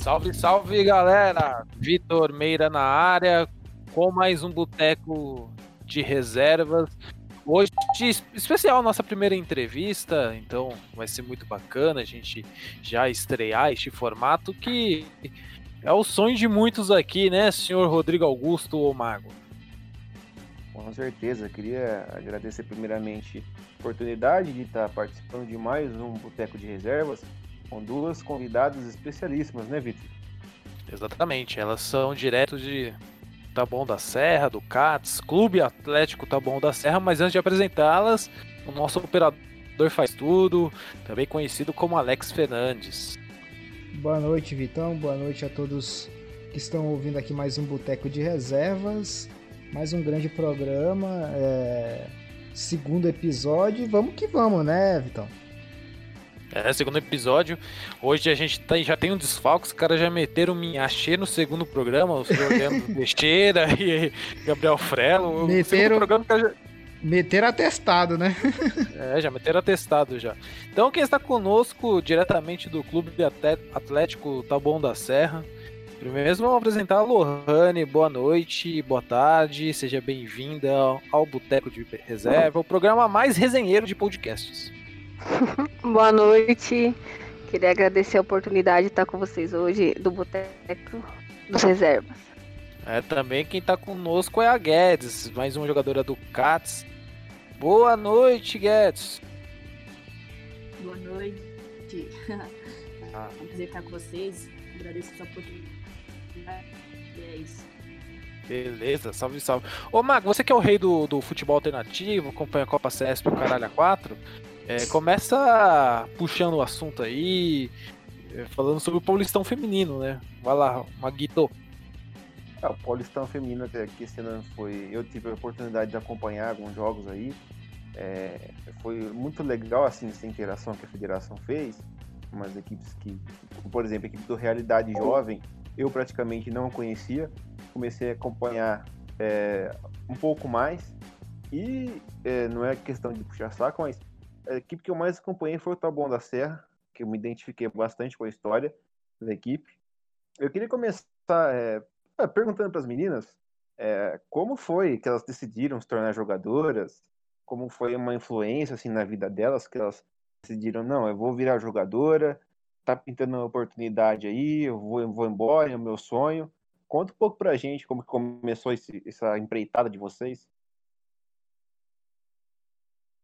Salve, salve galera! Vitor Meira na área, com mais um boteco de reservas. Hoje, especial, nossa primeira entrevista, então vai ser muito bacana a gente já estrear este formato que é o sonho de muitos aqui, né, senhor Rodrigo Augusto ou Mago? Com certeza, queria agradecer primeiramente a oportunidade de estar participando de mais um Boteco de Reservas com duas convidadas especialíssimas, né, Vitor? Exatamente, elas são direto de Taboão da Serra, do CATS, Clube Atlético Taboão da Serra, mas antes de apresentá-las, o nosso operador faz tudo, também conhecido como Alex Fernandes. Boa noite, Vitão, boa noite a todos que estão ouvindo aqui mais um Boteco de Reservas, mais um grande programa, é... segundo episódio, vamos que vamos, né, Vitão? É, segundo episódio. Hoje a gente tá, já tem um desfalque, os caras já meteram o Minhachê no segundo programa, o senhor Leandro Besteira e Gabriel Frelo. Meteram, programa, já... meteram atestado, né? é, já meteram atestado já. Então quem está conosco diretamente do Clube Atlético Taboão da Serra. Primeiro vamos apresentar a Lohane, boa noite, boa tarde, seja bem-vinda ao Boteco de Reserva, o programa mais resenheiro de podcasts. Boa noite. Queria agradecer a oportunidade de estar com vocês hoje do Boteco dos Reservas. É, também quem está conosco é a Guedes, mais uma jogadora do CATS. Boa noite, Guedes. Boa noite. Ah. É um prazer estar com vocês. Agradeço essa oportunidade. E é isso. Beleza, salve, salve. Ô, Mago, você que é o rei do, do futebol alternativo, acompanha a Copa CESP e o Caralho A4, é, começa puxando o assunto aí, é, falando sobre o Paulistão Feminino, né? Vai lá, Maguito. É, o Paulistão Feminino até aqui esse ano foi. Eu tive a oportunidade de acompanhar alguns jogos aí. É, foi muito legal assim essa interação que a federação fez. Umas equipes que, por exemplo, a equipe do Realidade Jovem, eu praticamente não conhecia. Comecei a acompanhar é, um pouco mais. E é, não é questão de puxar saco, mas a equipe que eu mais acompanhei foi o Taboão da Serra, que eu me identifiquei bastante com a história da equipe. Eu queria começar é, é perguntando para as meninas é, como foi que elas decidiram se tornar jogadoras, como foi uma influência assim na vida delas que elas decidiram não, eu vou virar jogadora, tá pintando uma oportunidade aí, eu vou, eu vou embora, é o meu sonho. Conta um pouco pra gente como começou esse, essa empreitada de vocês.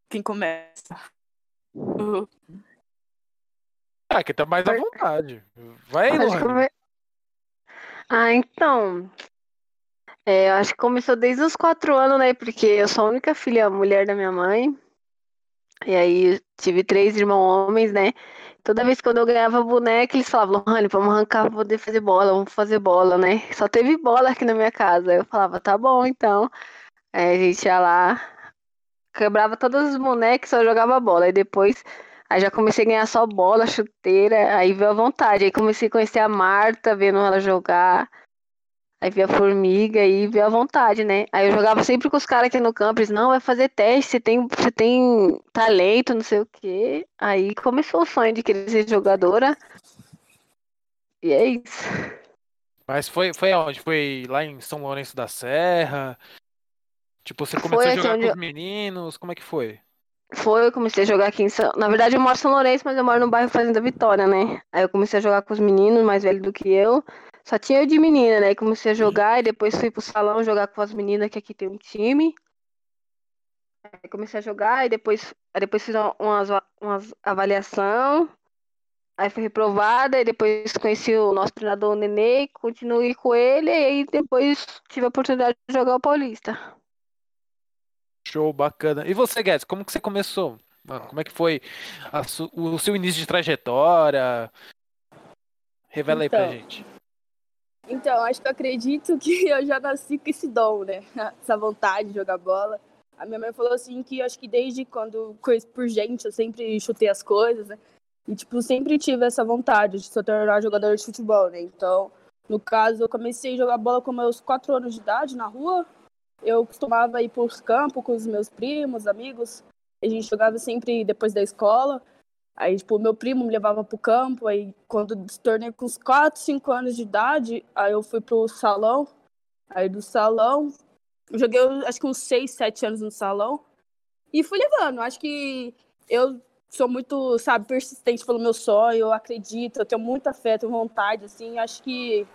Quem começa? Ah, que tá mais à vontade. Vai aí, Lohane. Ah, então. É, eu acho que começou desde os quatro anos, né? Porque eu sou a única filha mulher da minha mãe. E aí tive três irmãos homens, né? Toda vez que eu ganhava boneca, eles falavam, Lohane, vamos arrancar pra poder fazer bola, vamos fazer bola, né? Só teve bola aqui na minha casa. Eu falava, tá bom, então. Aí a gente ia lá, quebrava todas as bonecas, só jogava bola. Aí depois, aí já comecei a ganhar só bola, chuteira, aí veio a vontade. Aí comecei a conhecer a Marta, vendo ela jogar. Aí vi a formiga e veio a vontade, né? Aí eu jogava sempre com os caras aqui no campo, eles, não, vai fazer teste, você tem, você tem talento, não sei o quê. Aí começou o sonho de querer ser jogadora. E é isso. Mas foi, foi aonde? Foi lá em São Lourenço da Serra? Tipo, você começou foi a jogar com os meninos? Como é que foi? Foi, eu comecei a jogar aqui em São... Na verdade, eu moro em São Lourenço, mas eu moro no bairro Fazenda Vitória, né? Aí eu comecei a jogar com os meninos mais velhos do que eu. Só tinha eu de menina, né? Aí comecei a jogar e depois fui pro salão jogar com as meninas, que aqui tem um time. Aí comecei a jogar e depois, aí depois fiz umas, umas avaliação. Aí fui reprovada e depois conheci o nosso treinador o Nenê, continuei com ele e aí depois tive a oportunidade de jogar o Paulista. Show, bacana. E você, Guedes, como que você começou? Como é que foi o seu início de trajetória? Revela então, aí pra então, gente. Então, acho que eu acredito que eu já nasci com esse dom, né? Essa vontade de jogar bola. A minha mãe falou assim que acho que desde quando conheço por gente, eu sempre chutei as coisas, né? E, tipo, sempre tive essa vontade de se tornar jogador de futebol, né? Então, no caso, eu comecei a jogar bola com meus 4 anos de idade na rua, eu costumava ir para os campos com os meus primos, amigos. A gente jogava sempre depois da escola. Aí, tipo, meu primo me levava pro campo, aí quando se tornei com uns 4, 5 anos de idade, aí eu fui pro salão, aí do salão, joguei acho que uns 6, 7 anos no salão, e fui levando. Acho que eu sou muito, sabe, persistente pelo meu sonho, eu acredito, eu tenho muita fé, tenho vontade, assim, acho que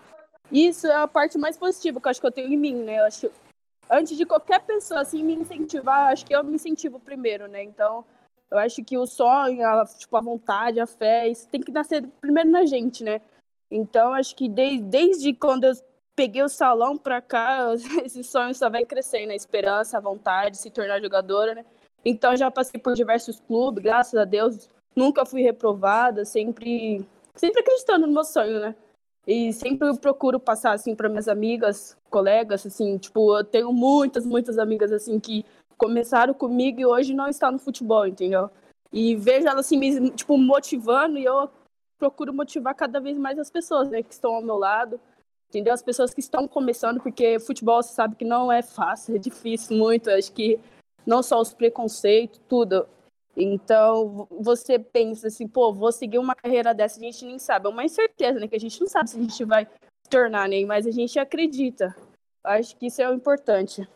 isso é a parte mais positiva que eu acho que eu tenho em mim, né? Eu acho antes de qualquer pessoa assim me incentivar, acho que eu me incentivo primeiro, né? Então, eu acho que o sonho, a, tipo, a vontade, a fé, isso tem que nascer primeiro na gente, né? Então, acho que desde, desde quando eu peguei o salão pra cá, esse sonho só vai crescendo, a esperança, a vontade de se tornar jogadora, né? Então, já passei por diversos clubes, graças a Deus, nunca fui reprovada, sempre, sempre acreditando no meu sonho, né? E sempre eu procuro passar, assim, para minhas amigas, colegas, assim, tipo, eu tenho muitas, muitas amigas, assim, que começaram comigo e hoje não estão no futebol, entendeu? E vejo elas, assim, me, tipo, motivando e eu procuro motivar cada vez mais as pessoas, né, que estão ao meu lado, entendeu? As pessoas que estão começando, porque futebol, você sabe que não é fácil, é difícil muito, acho que não só os preconceitos, tudo. Então, você pensa assim, pô, vou seguir uma carreira dessa, a gente nem sabe. É uma incerteza, né? Que a gente não sabe se a gente vai tornar, né? Mas a gente acredita. Acho que isso é o importante.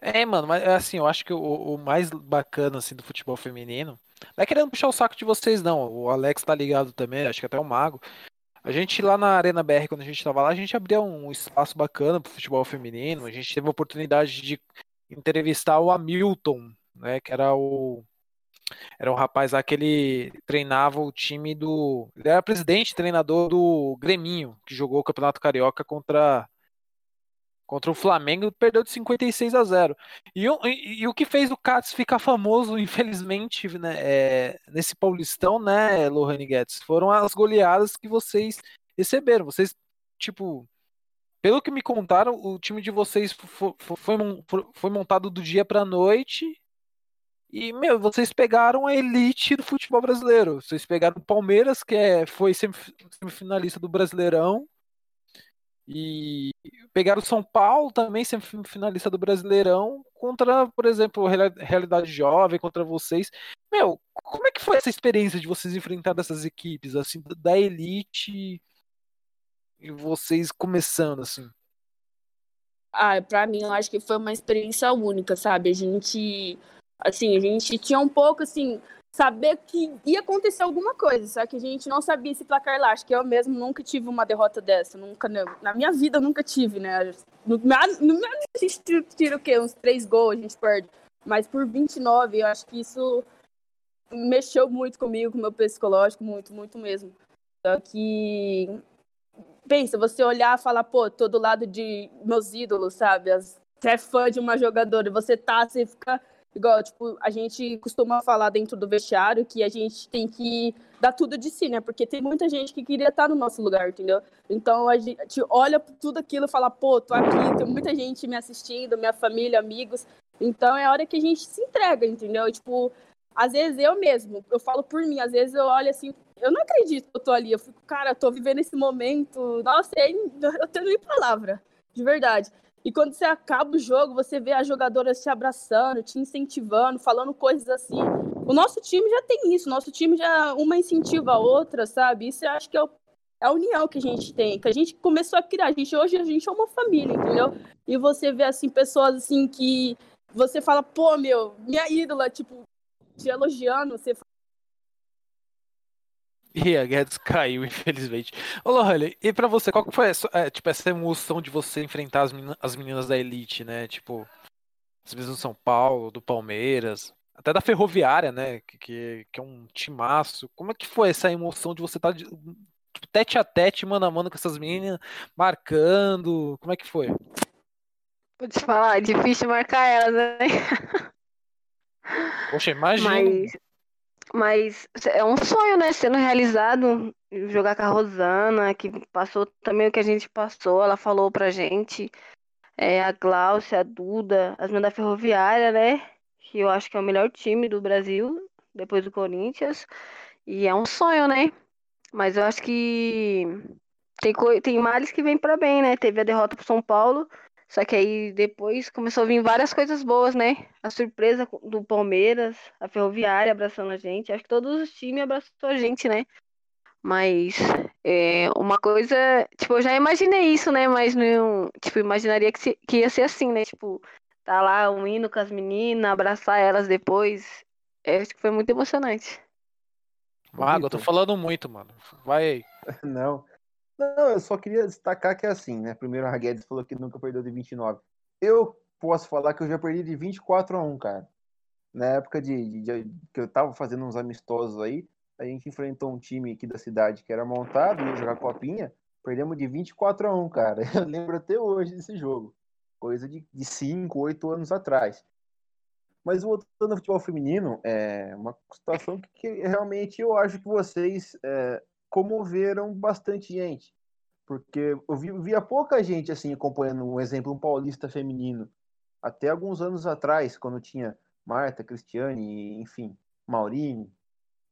É, mano, mas assim, eu acho que o, o, mais bacana assim do futebol feminino. Não é querendo puxar o saco de vocês, não. O Alex tá ligado também, acho que até o Mago. A gente lá na Arena BR, quando a gente tava lá, a gente abriu um espaço bacana pro futebol feminino. A gente teve a oportunidade de entrevistar o Hamilton, né? Que era o era um rapaz lá que ele treinava o time do. Ele era presidente, treinador do Greminho, que jogou o Campeonato Carioca contra contra o Flamengo perdeu de 56 a 0. E, e, e o que fez o Cats ficar famoso, infelizmente, né, é, nesse Paulistão, né, Lohane Guedes, foram as goleadas que vocês receberam. Vocês, tipo, pelo que me contaram, o time de vocês foi, foi, foi montado do dia para noite e, meu, vocês pegaram a elite do futebol brasileiro. Vocês pegaram o Palmeiras, que é, foi semifinalista do Brasileirão. E pegaram o São Paulo também, semifinalista do Brasileirão, contra, por exemplo, Realidade Jovem, contra vocês. Meu, como é que foi essa experiência de vocês enfrentar essas equipes, assim, da elite e vocês começando, assim? Ah, pra mim, eu acho que foi uma experiência única, sabe? A gente Assim, a gente tinha um pouco, assim, saber que ia acontecer alguma coisa, só que a gente não sabia esse placar lá. Acho que eu mesmo nunca tive uma derrota dessa, nunca, na minha vida eu nunca tive, né? No, no, a gente tira o quê? Uns três gols, a gente perde. Mas por 29, eu acho que isso mexeu muito comigo, com o meu psicológico, muito, muito mesmo. Só que, pensa, você olhar e falar, pô, tô do lado de meus ídolos, sabe? Você é fã de uma jogadora, você tá, você fica Igual, tipo, a gente costuma falar dentro do vestiário que a gente tem que dar tudo de si, né? Porque tem muita gente que queria estar no nosso lugar, entendeu? Então a gente olha tudo aquilo e fala, pô, tô aqui, tem muita gente me assistindo, minha família, amigos. Então é a hora que a gente se entrega, entendeu? E, tipo, às vezes eu mesmo, eu falo por mim, às vezes eu olho assim, eu não acredito que eu tô ali. Eu fico, cara, eu tô vivendo esse momento. Nossa, eu tenho nem palavra, de verdade. E quando você acaba o jogo, você vê as jogadoras te abraçando, te incentivando, falando coisas assim. O nosso time já tem isso, nosso time já uma incentiva a outra, sabe? Isso eu acho que é, o, é a união que a gente tem, que a gente começou a criar. A gente, hoje a gente é uma família, entendeu? E você vê assim pessoas assim que você fala, pô, meu, minha ídola, tipo, te elogiando, você e a Guedes caiu, infelizmente. Ô, Lohane, e pra você, qual foi essa, é, tipo, essa emoção de você enfrentar as, meninas, as meninas da Elite, né? Tipo, as meninas do São Paulo, do Palmeiras, até da Ferroviária, né? Que, que, que, é um timaço. Como é que foi essa emoção de você estar tá tipo, tete a tete, mano a mano com essas meninas, marcando? Como é que foi? Vou te falar, é difícil marcar elas, né? Poxa, imagina. Mas mas é um sonho, né? Sendo realizado, jogar com a Rosana, que passou também o que a gente passou, ela falou pra gente. É, a Glaucia, a Duda, as meninas da Ferroviária, né? Que eu acho que é o melhor time do Brasil, depois do Corinthians. E é um sonho, né? Mas eu acho que tem, tem males que vêm para bem, né? Teve a derrota pro São Paulo, Só que aí depois começou a vir várias coisas boas, né? A surpresa do Palmeiras, a Ferroviária abraçando a gente. Acho que todos os times abraçou a gente, né? Mas é, uma coisa, tipo, eu já imaginei isso, né? Mas não, tipo, imaginaria que, se, que ia ser assim, né? Tipo, tá lá um hino com as meninas, abraçar elas depois. É, acho que foi muito emocionante. Mago, eu tô falando muito, mano. Vai aí. Não. Não, eu só queria destacar que é assim, né? Primeiro a Guedes falou que nunca perdeu de 29. Eu posso falar que eu já perdi de 24 a 1, cara. Na época de, de, de que eu tava fazendo uns amistosos aí, a gente enfrentou um time aqui da cidade que era montado, ia jogar copinha, perdemos de 24 a 1, cara. Eu lembro até hoje desse jogo. Coisa de, de 5, 8 anos atrás. Mas voltando ao futebol feminino, é uma situação que, que realmente eu acho que vocês é, comoveram bastante gente. Porque eu vi, via pouca gente assim acompanhando um exemplo, um paulista feminino. Até alguns anos atrás, quando tinha Marta, Cristiane, enfim, Maurine.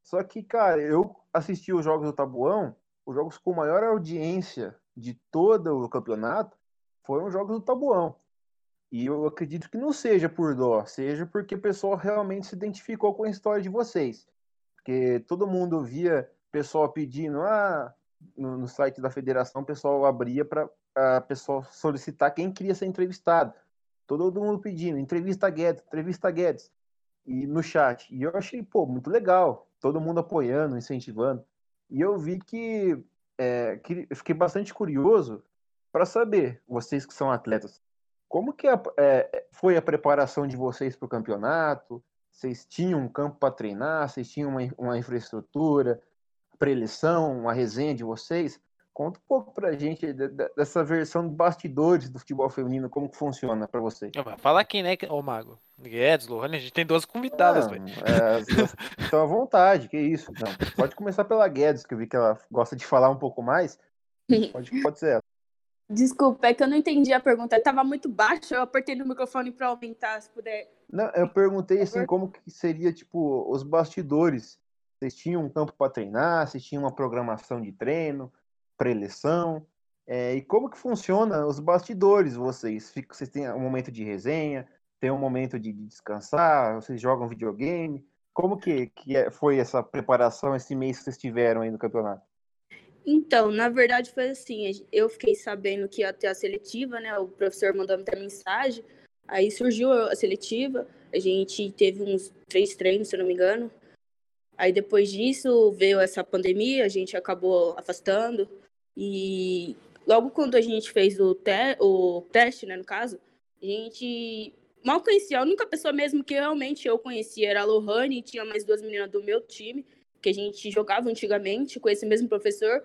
Só que, cara, eu assisti os jogos do Tabuão, os jogos com maior audiência de todo o campeonato foram os jogos do Tabuão. E eu acredito que não seja por dó, seja porque o pessoal realmente se identificou com a história de vocês. Porque todo mundo via pessoal pedindo, ah, no, no site da federação, o pessoal abria para a pessoa solicitar quem queria ser entrevistado. Todo mundo pedindo, entrevista Guedes, entrevista Guedes. E no chat. E eu achei, pô, muito legal. Todo mundo apoiando, incentivando. E eu vi que, é, que fiquei bastante curioso para saber, vocês que são atletas, como que a, é, foi a preparação de vocês para o campeonato? Vocês tinham um campo para treinar? Vocês tinham uma, uma infraestrutura? Preleção, uma resenha de vocês. Conta um pouco pra gente dessa versão de bastidores do futebol feminino, como que funciona para vocês. Fala aqui, né, ô Mago? Guedes, Lohane, a gente tem duas convidadas, velho. É, estão à vontade, que isso. Não, pode começar pela Guedes, que eu vi que ela gosta de falar um pouco mais. Pode, pode ser ela. Desculpa, é que eu não entendi a pergunta. Tava muito baixo, eu apertei no microfone para aumentar, se puder. Não, eu perguntei assim, como que seria, tipo, os bastidores vocês tinham um campo para treinar? Vocês tinham uma programação de treino, preleção? É, e como que funciona os bastidores? Vocês vocês têm um momento de resenha, tem um momento de, descansar, vocês jogam videogame? Como que, que é, foi essa preparação esse mês que vocês tiveram aí no campeonato? Então, na verdade foi assim, eu fiquei sabendo que ia ter a seletiva, né? O professor mandou ter mensagem, aí surgiu a seletiva, a gente teve uns três treinos, se eu não me engano, Aí depois disso veio essa pandemia, a gente acabou afastando. E logo quando a gente fez o, te o teste, né, no caso, a gente mal conhecia. A única pessoa mesmo que realmente eu conhecia era a Lohane, e tinha mais duas meninas do meu time, que a gente jogava antigamente com esse mesmo professor.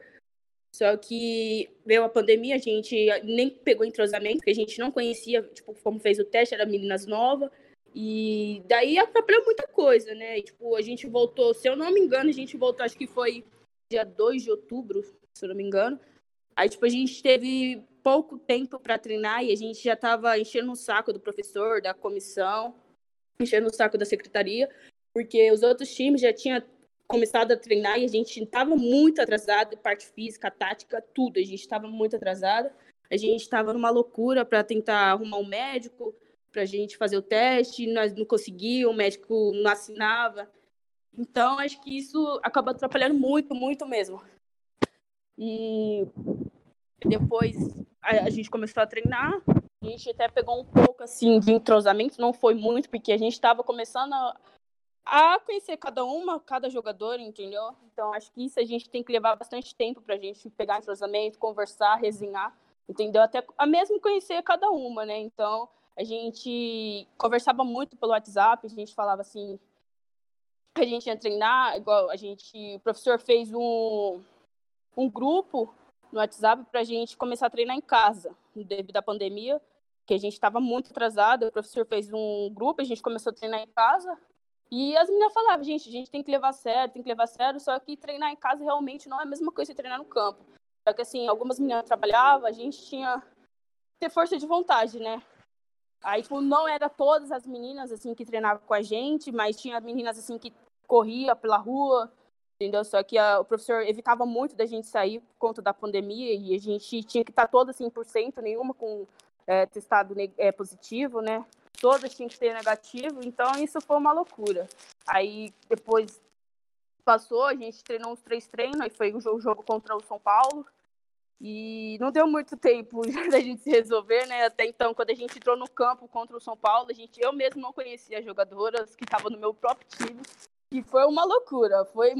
Só que veio a pandemia, a gente nem pegou entrosamento, porque a gente não conhecia, tipo, como fez o teste, eram meninas novas. E daí atrapalhou muita coisa, né? E, tipo, a gente voltou, se eu não me engano, a gente voltou, acho que foi dia 2 de outubro, se eu não me engano. Aí, tipo, a gente teve pouco tempo para treinar e a gente já tava enchendo o saco do professor, da comissão, enchendo o saco da secretaria, porque os outros times já tinham começado a treinar e a gente estava muito atrasado, parte física, tática, tudo. A gente estava muito atrasada. A gente estava numa loucura para tentar arrumar um médico, para a gente fazer o teste, nós não conseguíamos, o médico não assinava. Então, acho que isso acaba atrapalhando muito, muito mesmo. E depois a, a, gente começou a treinar, a gente até pegou um pouco assim de entrosamento, não foi muito, porque a gente estava começando a, a, conhecer cada uma, cada jogador, entendeu? Então, acho que isso a gente tem que levar bastante tempo para a gente pegar entrosamento, conversar, resenhar, entendeu? Até a mesmo conhecer cada uma, né? Então, a gente conversava muito pelo WhatsApp, a gente falava assim, a gente ia treinar, igual a gente, o professor fez um, um grupo no WhatsApp para a gente começar a treinar em casa, devido à pandemia, que a gente estava muito atrasado, o professor fez um grupo, a gente começou a treinar em casa, e as meninas falavam, gente, a gente tem que levar a sério, tem que levar a sério, só que treinar em casa realmente não é a mesma coisa que treinar no campo. Só que assim, algumas meninas trabalhavam, a gente tinha ter força de vontade, né? Aí, tipo, não era todas as meninas, assim, que treinavam com a gente, mas tinha meninas, assim, que corria pela rua, entendeu? Só que a, o professor evitava muito da gente sair por conta da pandemia e a gente tinha que estar toda 100%, nenhuma com é, testado é, positivo, né? Todas tinham que ter negativo, então isso foi uma loucura. Aí depois passou, a gente treinou uns três treinos, aí foi o jogo, jogo contra o São Paulo. E não deu muito tempo da gente se resolver, né? Até então, quando a gente entrou no campo contra o São Paulo, a gente, eu mesmo não conhecia as jogadoras que estavam no meu próprio time. E foi uma loucura. Foi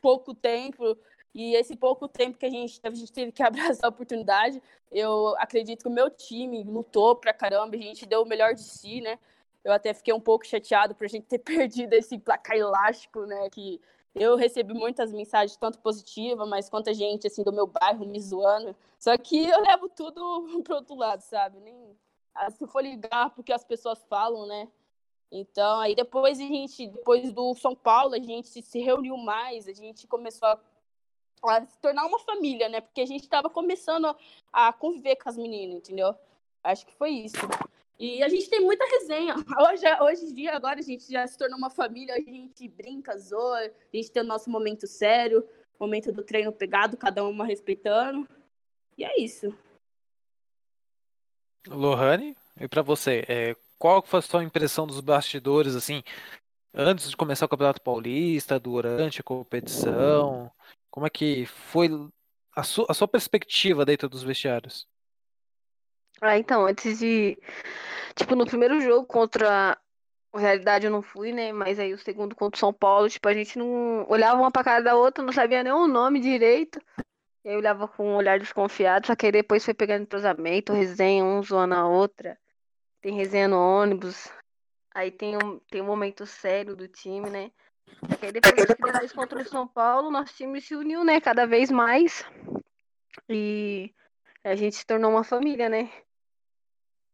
pouco tempo. E esse pouco tempo que a gente, a gente teve que abraçar a oportunidade, eu acredito que o meu time lutou pra caramba, a gente deu o melhor de si, né? Eu até fiquei um pouco chateado por a gente ter perdido esse placar elástico, né? Que eu recebi muitas mensagens, tanto positivas, mas quanto gente, assim, do meu bairro me zoando. Só que eu levo tudo pro outro lado, sabe? Nem, ah, se for ligar porque as pessoas falam, né? Então, aí depois a gente, depois do São Paulo, a gente se reuniu mais, a gente começou a a se tornar uma família, né? Porque a gente estava começando a conviver com as meninas, entendeu? Acho que foi isso. E a gente tem muita resenha. Hoje, hoje em dia, agora a gente já se tornou uma família, a gente brinca, zoa, a gente tem o nosso momento sério, momento do treino pegado, cada uma respeitando. E é isso. Lohane, e para você, é, qual foi a sua impressão dos bastidores, assim, antes de começar o Campeonato Paulista, durante a competição? Como é que foi a sua, a sua perspectiva dentro dos vestiários? Ah, então, antes de. Tipo, no primeiro jogo contra. Na realidade, eu não fui, né? Mas aí o segundo contra o São Paulo, tipo, a gente não olhava uma pra cara da outra, não sabia nem o nome direito. E aí olhava com um olhar desconfiado, só que aí depois foi pegando entrosamento, resenha, um zoando a outra. Tem resenha no ônibus. Aí tem um, tem um momento sério do time, né? Porque depois, depois contra o São Paulo, nosso time se uniu, né? Cada vez mais. E a gente se tornou uma família, né?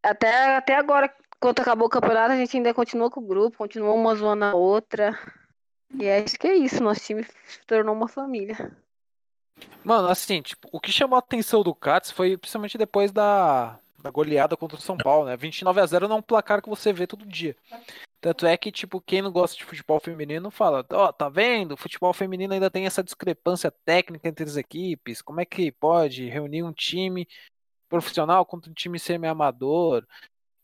Até, até agora, quando acabou o campeonato, a gente ainda continuou com o grupo, continuou uma zoando a outra. E acho que é isso, nosso time se tornou uma família. Mano, assim, tipo, o que chamou a atenção do Cats foi principalmente depois da, da goleada contra o São Paulo, né? 29 a 0 não é um placar que você vê todo dia. Tanto é que, tipo, quem não gosta de futebol feminino fala, ó, oh, tá vendo? O futebol feminino ainda tem essa discrepância técnica entre as equipes. Como é que pode reunir um time profissional contra um time semi-amador?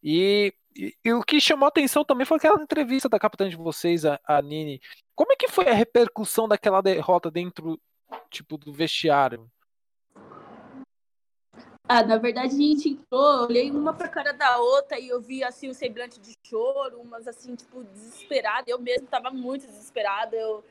E, e, e, o que chamou atenção também foi aquela entrevista da capitã de vocês, a, a Nini. Como é que foi a repercussão daquela derrota dentro, tipo, do vestiário? Ah, na verdade a gente entrou, olhei uma pra cara da outra e eu vi assim o um semblante de choro, umas assim, tipo, desesperada. Eu mesmo tava muito desesperada. Eu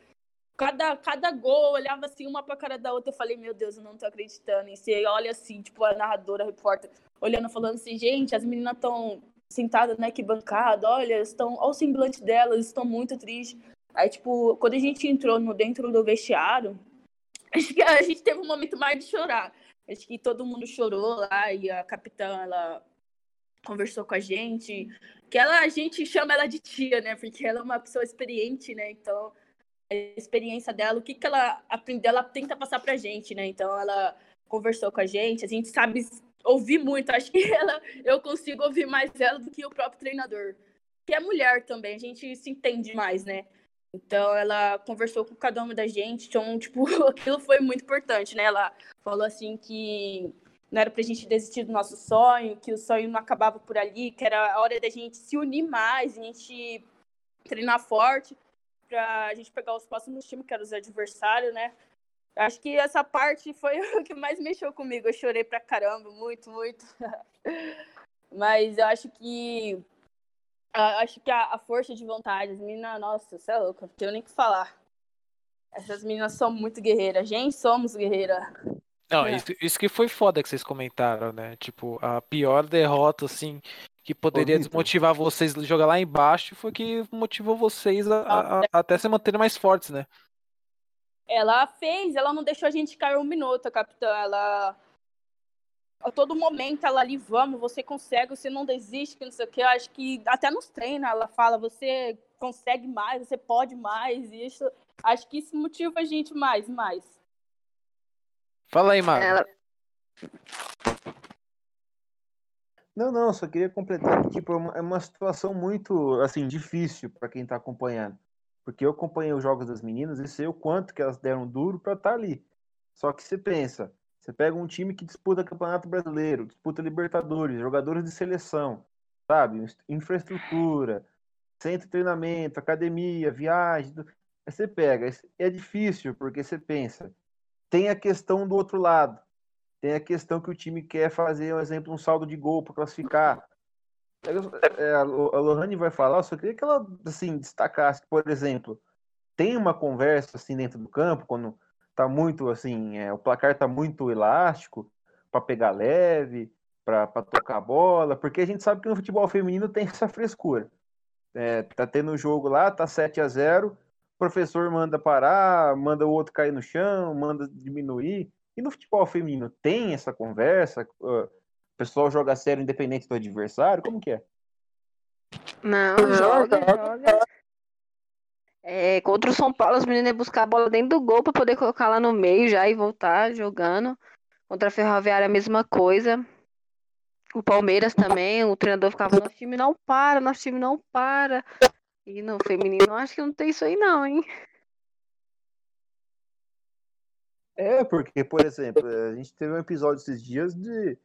cada, cada gol, olhava assim uma pra cara da outra, eu falei, meu Deus, eu não tô acreditando. E você olha assim, tipo, a narradora, a repórter, olhando, falando assim, gente, as meninas estão sentadas na arquibancada, olha, estão, olha o semblante delas, estão muito tristes. Aí, tipo, quando a gente entrou no, dentro do vestiário, acho que a gente teve um momento mais de chorar. Acho que todo mundo chorou lá e a capitã, ela conversou com a gente. Que ela, a gente chama ela de tia, né? Porque ela é uma pessoa experiente, né? Então, experiência dela, o que, que ela aprendeu, ela tenta passar pra gente, né? Então, ela conversou com a gente, a gente sabe ouvir muito. Acho que ela, eu consigo ouvir mais ela do que o próprio treinador. Que é mulher também, a gente se entende mais, né? Então ela conversou com cada uma da gente, então, tipo, aquilo foi muito importante, né? Ela falou assim que não era pra gente desistir do nosso sonho, que o sonho não acabava por ali, que era a hora da gente se unir mais, a gente treinar forte pra gente pegar os próximos times, que eram os adversários, né? Acho que essa parte foi o que mais mexeu comigo. Eu chorei pra caramba, muito, muito. Mas eu acho que acho que a, a, força de vontade, as meninas, nossa, você é louca, não tenho nem o que falar. Essas meninas são muito guerreiras, gente, somos guerreiras. Não, é. isso, isso, que foi foda que vocês comentaram, né? Tipo, a pior derrota, assim, que poderia desmotivar vocês a jogar lá embaixo foi que motivou vocês a, a, a, até se manterem mais fortes, né? Ela fez, ela não deixou a gente cair um minuto, capitã. Ela a todo momento ela ali, vamos, você consegue, você não desiste, que não sei o que. Eu acho que até nos treinos ela fala, você consegue mais, você pode mais, e isso, acho que isso motiva a gente mais, mais. Fala aí, Mário. Ela... Não, não, só queria completar que tipo, é uma, é situação muito assim difícil para quem está acompanhando. Porque eu acompanhei os jogos das meninas e sei o quanto que elas deram duro para estar tá ali. Só que você pensa, Você pega um time que disputa Campeonato Brasileiro, disputa Libertadores, jogadores de seleção, sabe? Infraestrutura, centro de treinamento, academia, viagem. Aí você pega. É difícil, porque você pensa. Tem a questão do outro lado. Tem a questão que o time quer fazer, um exemplo, um saldo de gol para classificar. É, a Lohane vai falar, só queria que ela assim, destacasse, por exemplo, tem uma conversa assim dentro do campo, quando tá muito assim, é, o placar tá muito elástico para pegar leve, para tocar a bola, porque a gente sabe que no futebol feminino tem essa frescura. É, tá tendo jogo lá, tá 7 a 0 o professor manda parar, manda o outro cair no chão, manda diminuir. E no futebol feminino tem essa conversa? O pessoal joga sério independente do adversário? Como que é? Não, joga, joga. É, contra o São Paulo, as meninas iam buscar a bola dentro do gol para poder colocar lá no meio já e voltar jogando. Contra a Ferroviária, a mesma coisa. O Palmeiras também, o treinador ficava, nosso time não para, nosso time não para. E no feminino, acho que não tem isso aí não, hein? É, porque, por exemplo, a gente teve um episódio esses dias de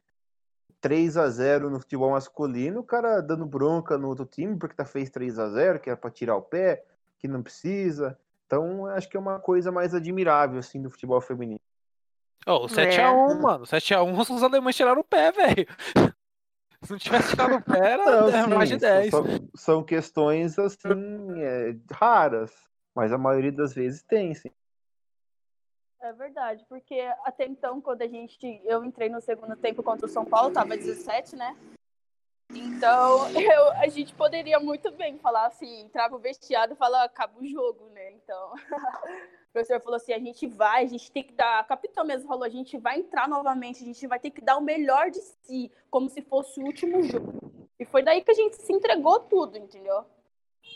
3 a 0 no futebol masculino, o cara dando bronca no outro time porque tá fez 3 a 0 que era para tirar o pé que não precisa. Então, acho que é uma coisa mais admirável, assim, do futebol feminino. Oh, o 7x1, é. mano. 7x1, os alemães tiraram o pé, velho. Se não tivesse tirado o pé, era não, mais de 10. São, são questões, assim, é, raras. Mas a maioria das vezes tem, sim. É verdade, porque até então, quando a gente. Eu entrei no segundo tempo contra o São Paulo, tava 17, né? Então, eu, a gente poderia muito bem falar assim, entrava o vestiário e falar, acaba o jogo, né? Então, o professor falou assim, a gente vai, a gente tem que dar, a capitão mesmo falou, a gente vai entrar novamente, a gente vai ter que dar o melhor de si, como se fosse o último jogo. E foi daí que a gente se entregou tudo, entendeu?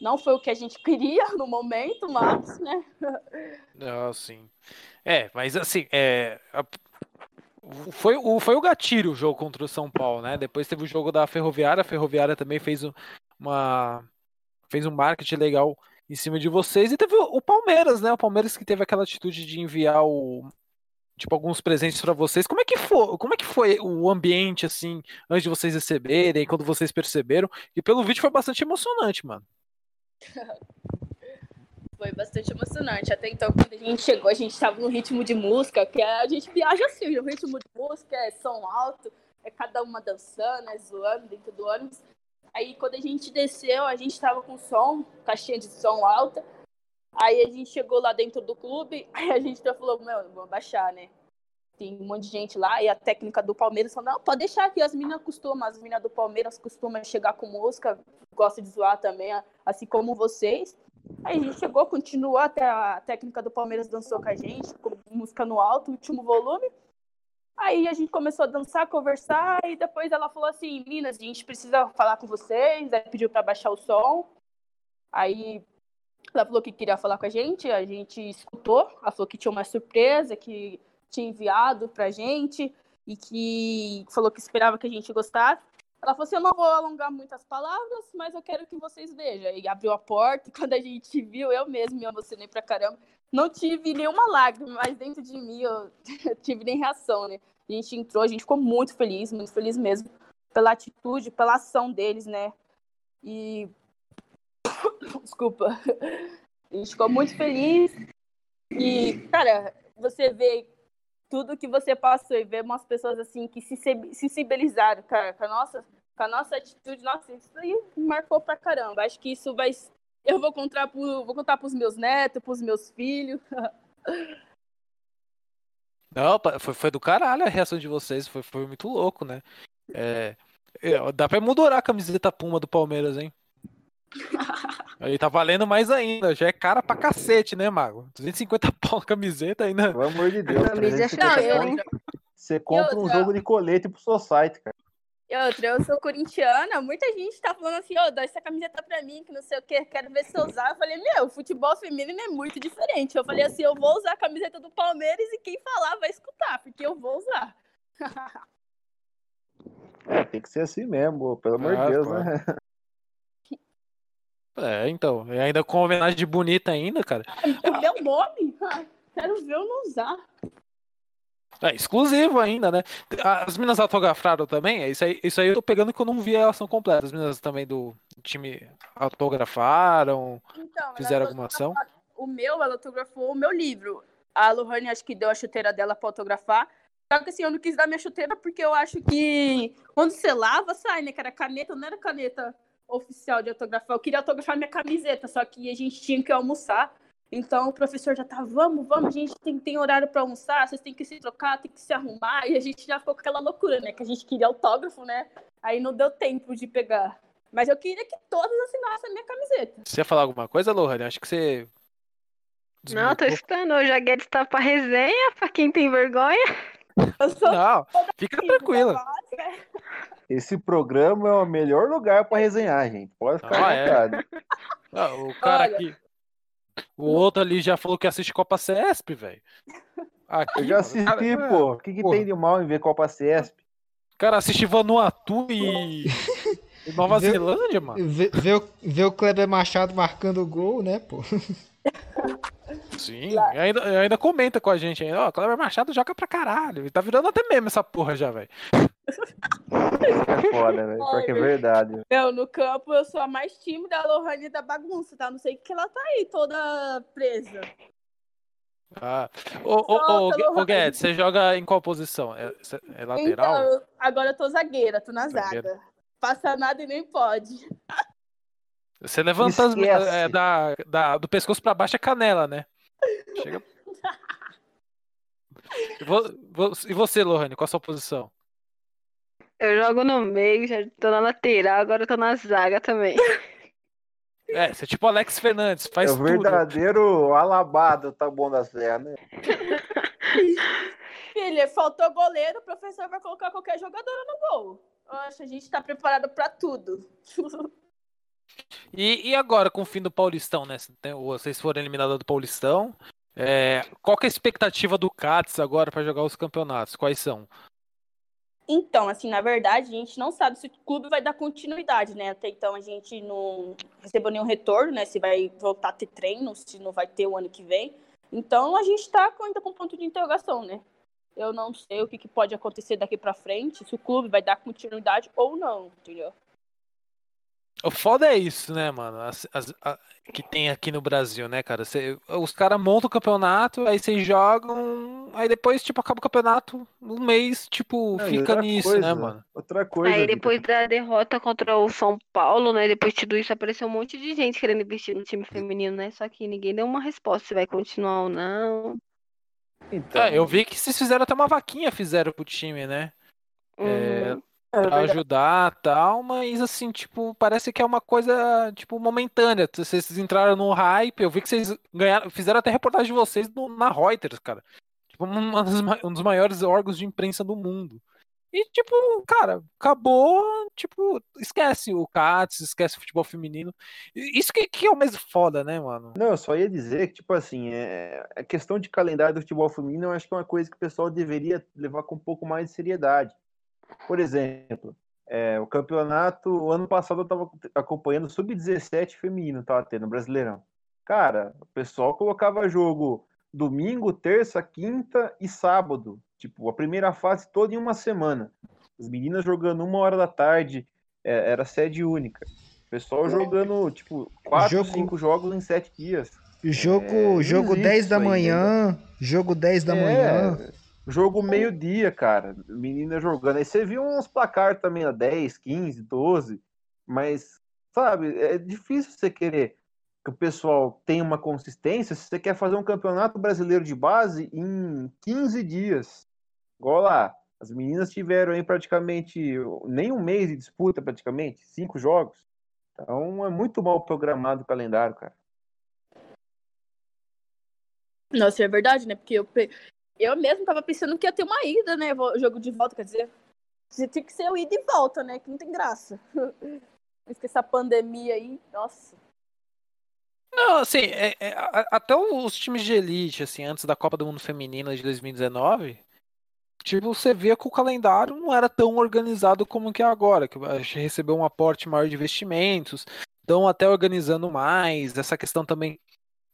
Não foi o que a gente queria no momento, mas, né? Ah, sim. É, mas assim, é, foi, o, foi o gatilho o jogo contra o São Paulo, né? Depois teve o jogo da Ferroviária, a Ferroviária também fez uma fez um marketing legal em cima de vocês e teve o Palmeiras, né? O Palmeiras que teve aquela atitude de enviar o tipo alguns presentes para vocês. Como é que foi? Como é que foi o ambiente assim antes de vocês receberem, quando vocês perceberam? E pelo vídeo foi bastante emocionante, mano. Foi bastante emocionante. Até então, quando a gente chegou, a gente estava no ritmo de música, que é, a gente viaja assim, no ritmo de música, é som alto, é cada uma dançando, é zoando dentro do ônibus. Aí, quando a gente desceu, a gente estava com som, caixinha de som alta. Aí a gente chegou lá dentro do clube, aí a gente falou, meu, vamos baixar, né? Tem um monte de gente lá, e a técnica do Palmeiras falou, não, pode deixar aqui, as meninas costumam, as meninas do Palmeiras costumam chegar com música, gostam de zoar também, assim como vocês. Aí a gente chegou, continuou até a técnica do Palmeiras dançou com a gente, com música no alto, último volume. Aí a gente começou a dançar, conversar, e depois ela falou assim: Minas, a gente precisa falar com vocês. Aí pediu para baixar o som. Aí ela falou que queria falar com a gente, a gente escutou. Ela falou que tinha uma surpresa, que tinha enviado pra gente, e que falou que esperava que a gente gostasse. Ela falou assim: Eu não vou alongar muitas palavras, mas eu quero que vocês vejam. E abriu a porta, e quando a gente viu, eu mesmo me emocionei pra caramba. Não tive nenhuma lágrima, mas dentro de mim eu, eu tive nem reação, né? A gente entrou, a gente ficou muito feliz, muito feliz mesmo, pela atitude, pela ação deles, né? E. Desculpa. A gente ficou muito feliz. E, cara, você vê tudo que você passou e ver umas pessoas assim que se sensibilizaram, cara, com a nossa, com a nossa atitude, nossa, isso aí marcou pra caramba. Acho que isso vai. Eu vou contar pro, vou contar pros meus netos, pros meus filhos. Não, foi, foi do caralho a reação de vocês, foi, foi muito louco, né? É, é dá pra emoldurrar a camiseta Puma do Palmeiras, hein? Aí tá valendo mais ainda, já é cara pra cacete, né, Mago? 250 pau a camiseta ainda. Pelo amor de Deus. Não, Você compra um jogo de colete pro seu site, cara. E outra, eu sou corintiana, muita gente tá falando assim, ô, oh, dá essa camiseta pra mim, que não sei o que, quero ver se eu usar. Eu falei, meu, futebol feminino é muito diferente. Eu falei assim, eu vou usar a camiseta do Palmeiras e quem falar vai escutar, porque eu vou usar. É, tem que ser assim mesmo, pelo amor de ah, Deus, pô. né? É, então. E ainda com homenagem bonita ainda, cara. O meu nome? Quero ver eu não usar. É exclusivo ainda, né? As minas autografaram também? É isso aí, isso aí eu tô pegando que eu não vi a ação completa. As minas também do time autografaram, Então, fizeram alguma ação? O meu, ela autografou o meu livro. A Lohane acho que deu a chuteira dela pra autografar. Só que assim, eu não quis dar minha chuteira porque eu acho que quando você lava, sai, né? Que era caneta, não era caneta oficial de autografar. Eu queria autografar minha camiseta, só que a gente tinha que almoçar. Então o professor já tá, vamos, vamos, a gente tem, tem horário para almoçar, vocês têm que se trocar, tem que se arrumar. E a gente já ficou com aquela loucura, né? Que a gente queria autógrafo, né? Aí não deu tempo de pegar. Mas eu queria que todos assinassem a minha camiseta. Você ia falar alguma coisa, Lohane? Acho que você. Não, tô. Hoje a Guedes tá pra resenha, pra quem tem vergonha. Eu sou Não, fica da tranquila. voz, né? Esse programa é o melhor lugar pra resenhar, gente. Pode ficar Ah, é? Ah, o cara Olha. aqui. O outro ali já falou que assiste Copa CESP, velho. Aqui, Eu já cara- assisti, é, pô. O que, que tem de mal em ver Copa CESP? Cara assiste Vanuatu e. e Nova Viu? Zelândia, mano. Vê, vê o, vê o Kleber Machado marcando o gol, né, pô? Sim, e ainda, ainda comenta com a gente aí, ó, Cleber Machado joga pra caralho. Tá virando até meme essa porra já, velho. É foda, velho. Porque é verdade. Eu, no campo, eu sou a mais tímida, a Lohane da bagunça, tá? Não sei o que ela tá aí, toda presa. Ah. Ô, ô, ô, ô. Guedes, você joga em qual posição? É, é lateral? Então, agora eu tô zagueira, tô na Zagueira. zaga. Passa nada e nem pode. Você levanta as, é, da, da- do pescoço pra baixo é canela, né? Chega. E E você, Lohane, qual a sua posição? Eu jogo no meio, já tô na lateral, agora eu tô na zaga também. É, você é tipo Alex Fernandes, faz é o tudo. verdadeiro alabado, tá bom da serra, né? Filha, faltou goleiro, o professor vai colocar qualquer jogadora no gol. Oxe, a gente tá preparado pra tudo. E, e agora, com o fim do Paulistão, né? Vocês foram eliminados do Paulistão. É, qual que é a expectativa do Cats agora pra jogar os campeonatos? Quais são? Então, assim, na verdade, a gente não sabe se o clube vai dar continuidade, né? Até então a gente não recebeu nenhum retorno, né? Se vai voltar a ter treino, se não vai ter o ano que vem. Então a gente tá com- ainda com ponto de interrogação, né? Eu não sei o que, que pode acontecer daqui pra frente, se o clube vai dar continuidade ou não, entendeu? O foda é isso, né, mano? As- as- a- que tem aqui no Brasil, né, cara? Cê- os caras montam o campeonato, aí vocês jogam, aí depois, tipo, acaba o campeonato, um mês, tipo, e fica nisso, coisa, né, mano? Outra coisa. Aí depois da derrota contra o São Paulo, né? Depois de tudo isso, apareceu um monte de gente querendo investir no time feminino, né? Só que ninguém deu uma resposta se vai continuar ou não. Então, É, eu vi que vocês fizeram até uma vaquinha, fizeram pro time, né? É, Uhum. pra ajudar tal, mas assim, tipo, parece que é uma coisa, tipo, momentânea. Vocês entraram no hype, eu vi que vocês ganharam, fizeram até reportagem de vocês no- na Reuters, cara. Tipo, uma das ma- um dos maiores órgãos de imprensa do mundo. E, tipo, cara, acabou, tipo, esquece o Cats, esquece o futebol feminino. Isso que, que é o mais foda, né, mano? Não, eu só ia dizer que, tipo assim, é... a questão de calendário do futebol feminino eu acho que é uma coisa que o pessoal deveria levar com um pouco mais de seriedade. Por exemplo, é, o campeonato, o ano passado eu estava acompanhando o Sub-17 feminino, tava tendo, Brasileirão. Cara, o pessoal colocava jogo domingo, terça, quinta e sábado. Tipo, a primeira fase toda em uma semana. As meninas jogando uma hora da tarde, é, era sede única. O pessoal jogando, tipo, quatro, Jogo- cinco jogos em sete dias. Jogo, É, jogo existe 10 da manhã, jogo 10 da É, manhã. Jogo meio-dia, cara. Menina jogando. Aí você viu uns placar também, ó, 10, 15, 12. Mas, sabe, é difícil você querer que o pessoal tenha uma consistência se você quer fazer um campeonato brasileiro de base em 15 dias. Igual lá. As meninas tiveram aí praticamente nem um mês de disputa, praticamente, cinco jogos. Então é muito mal programado o calendário, cara. Nossa, é verdade, né? Porque eu, eu mesmo tava pensando que ia ter uma ida, né? Jogo de volta, quer dizer. Tem que ser o ida e volta, né? Que não tem graça. Mas com essa pandemia aí, nossa. Não, assim, é- é, até os times de elite, assim, antes da Copa do Mundo Feminina de 2019, tipo, você via que o calendário não era tão organizado como que é agora, que a gente recebeu um aporte maior de investimentos, estão até organizando mais, essa questão também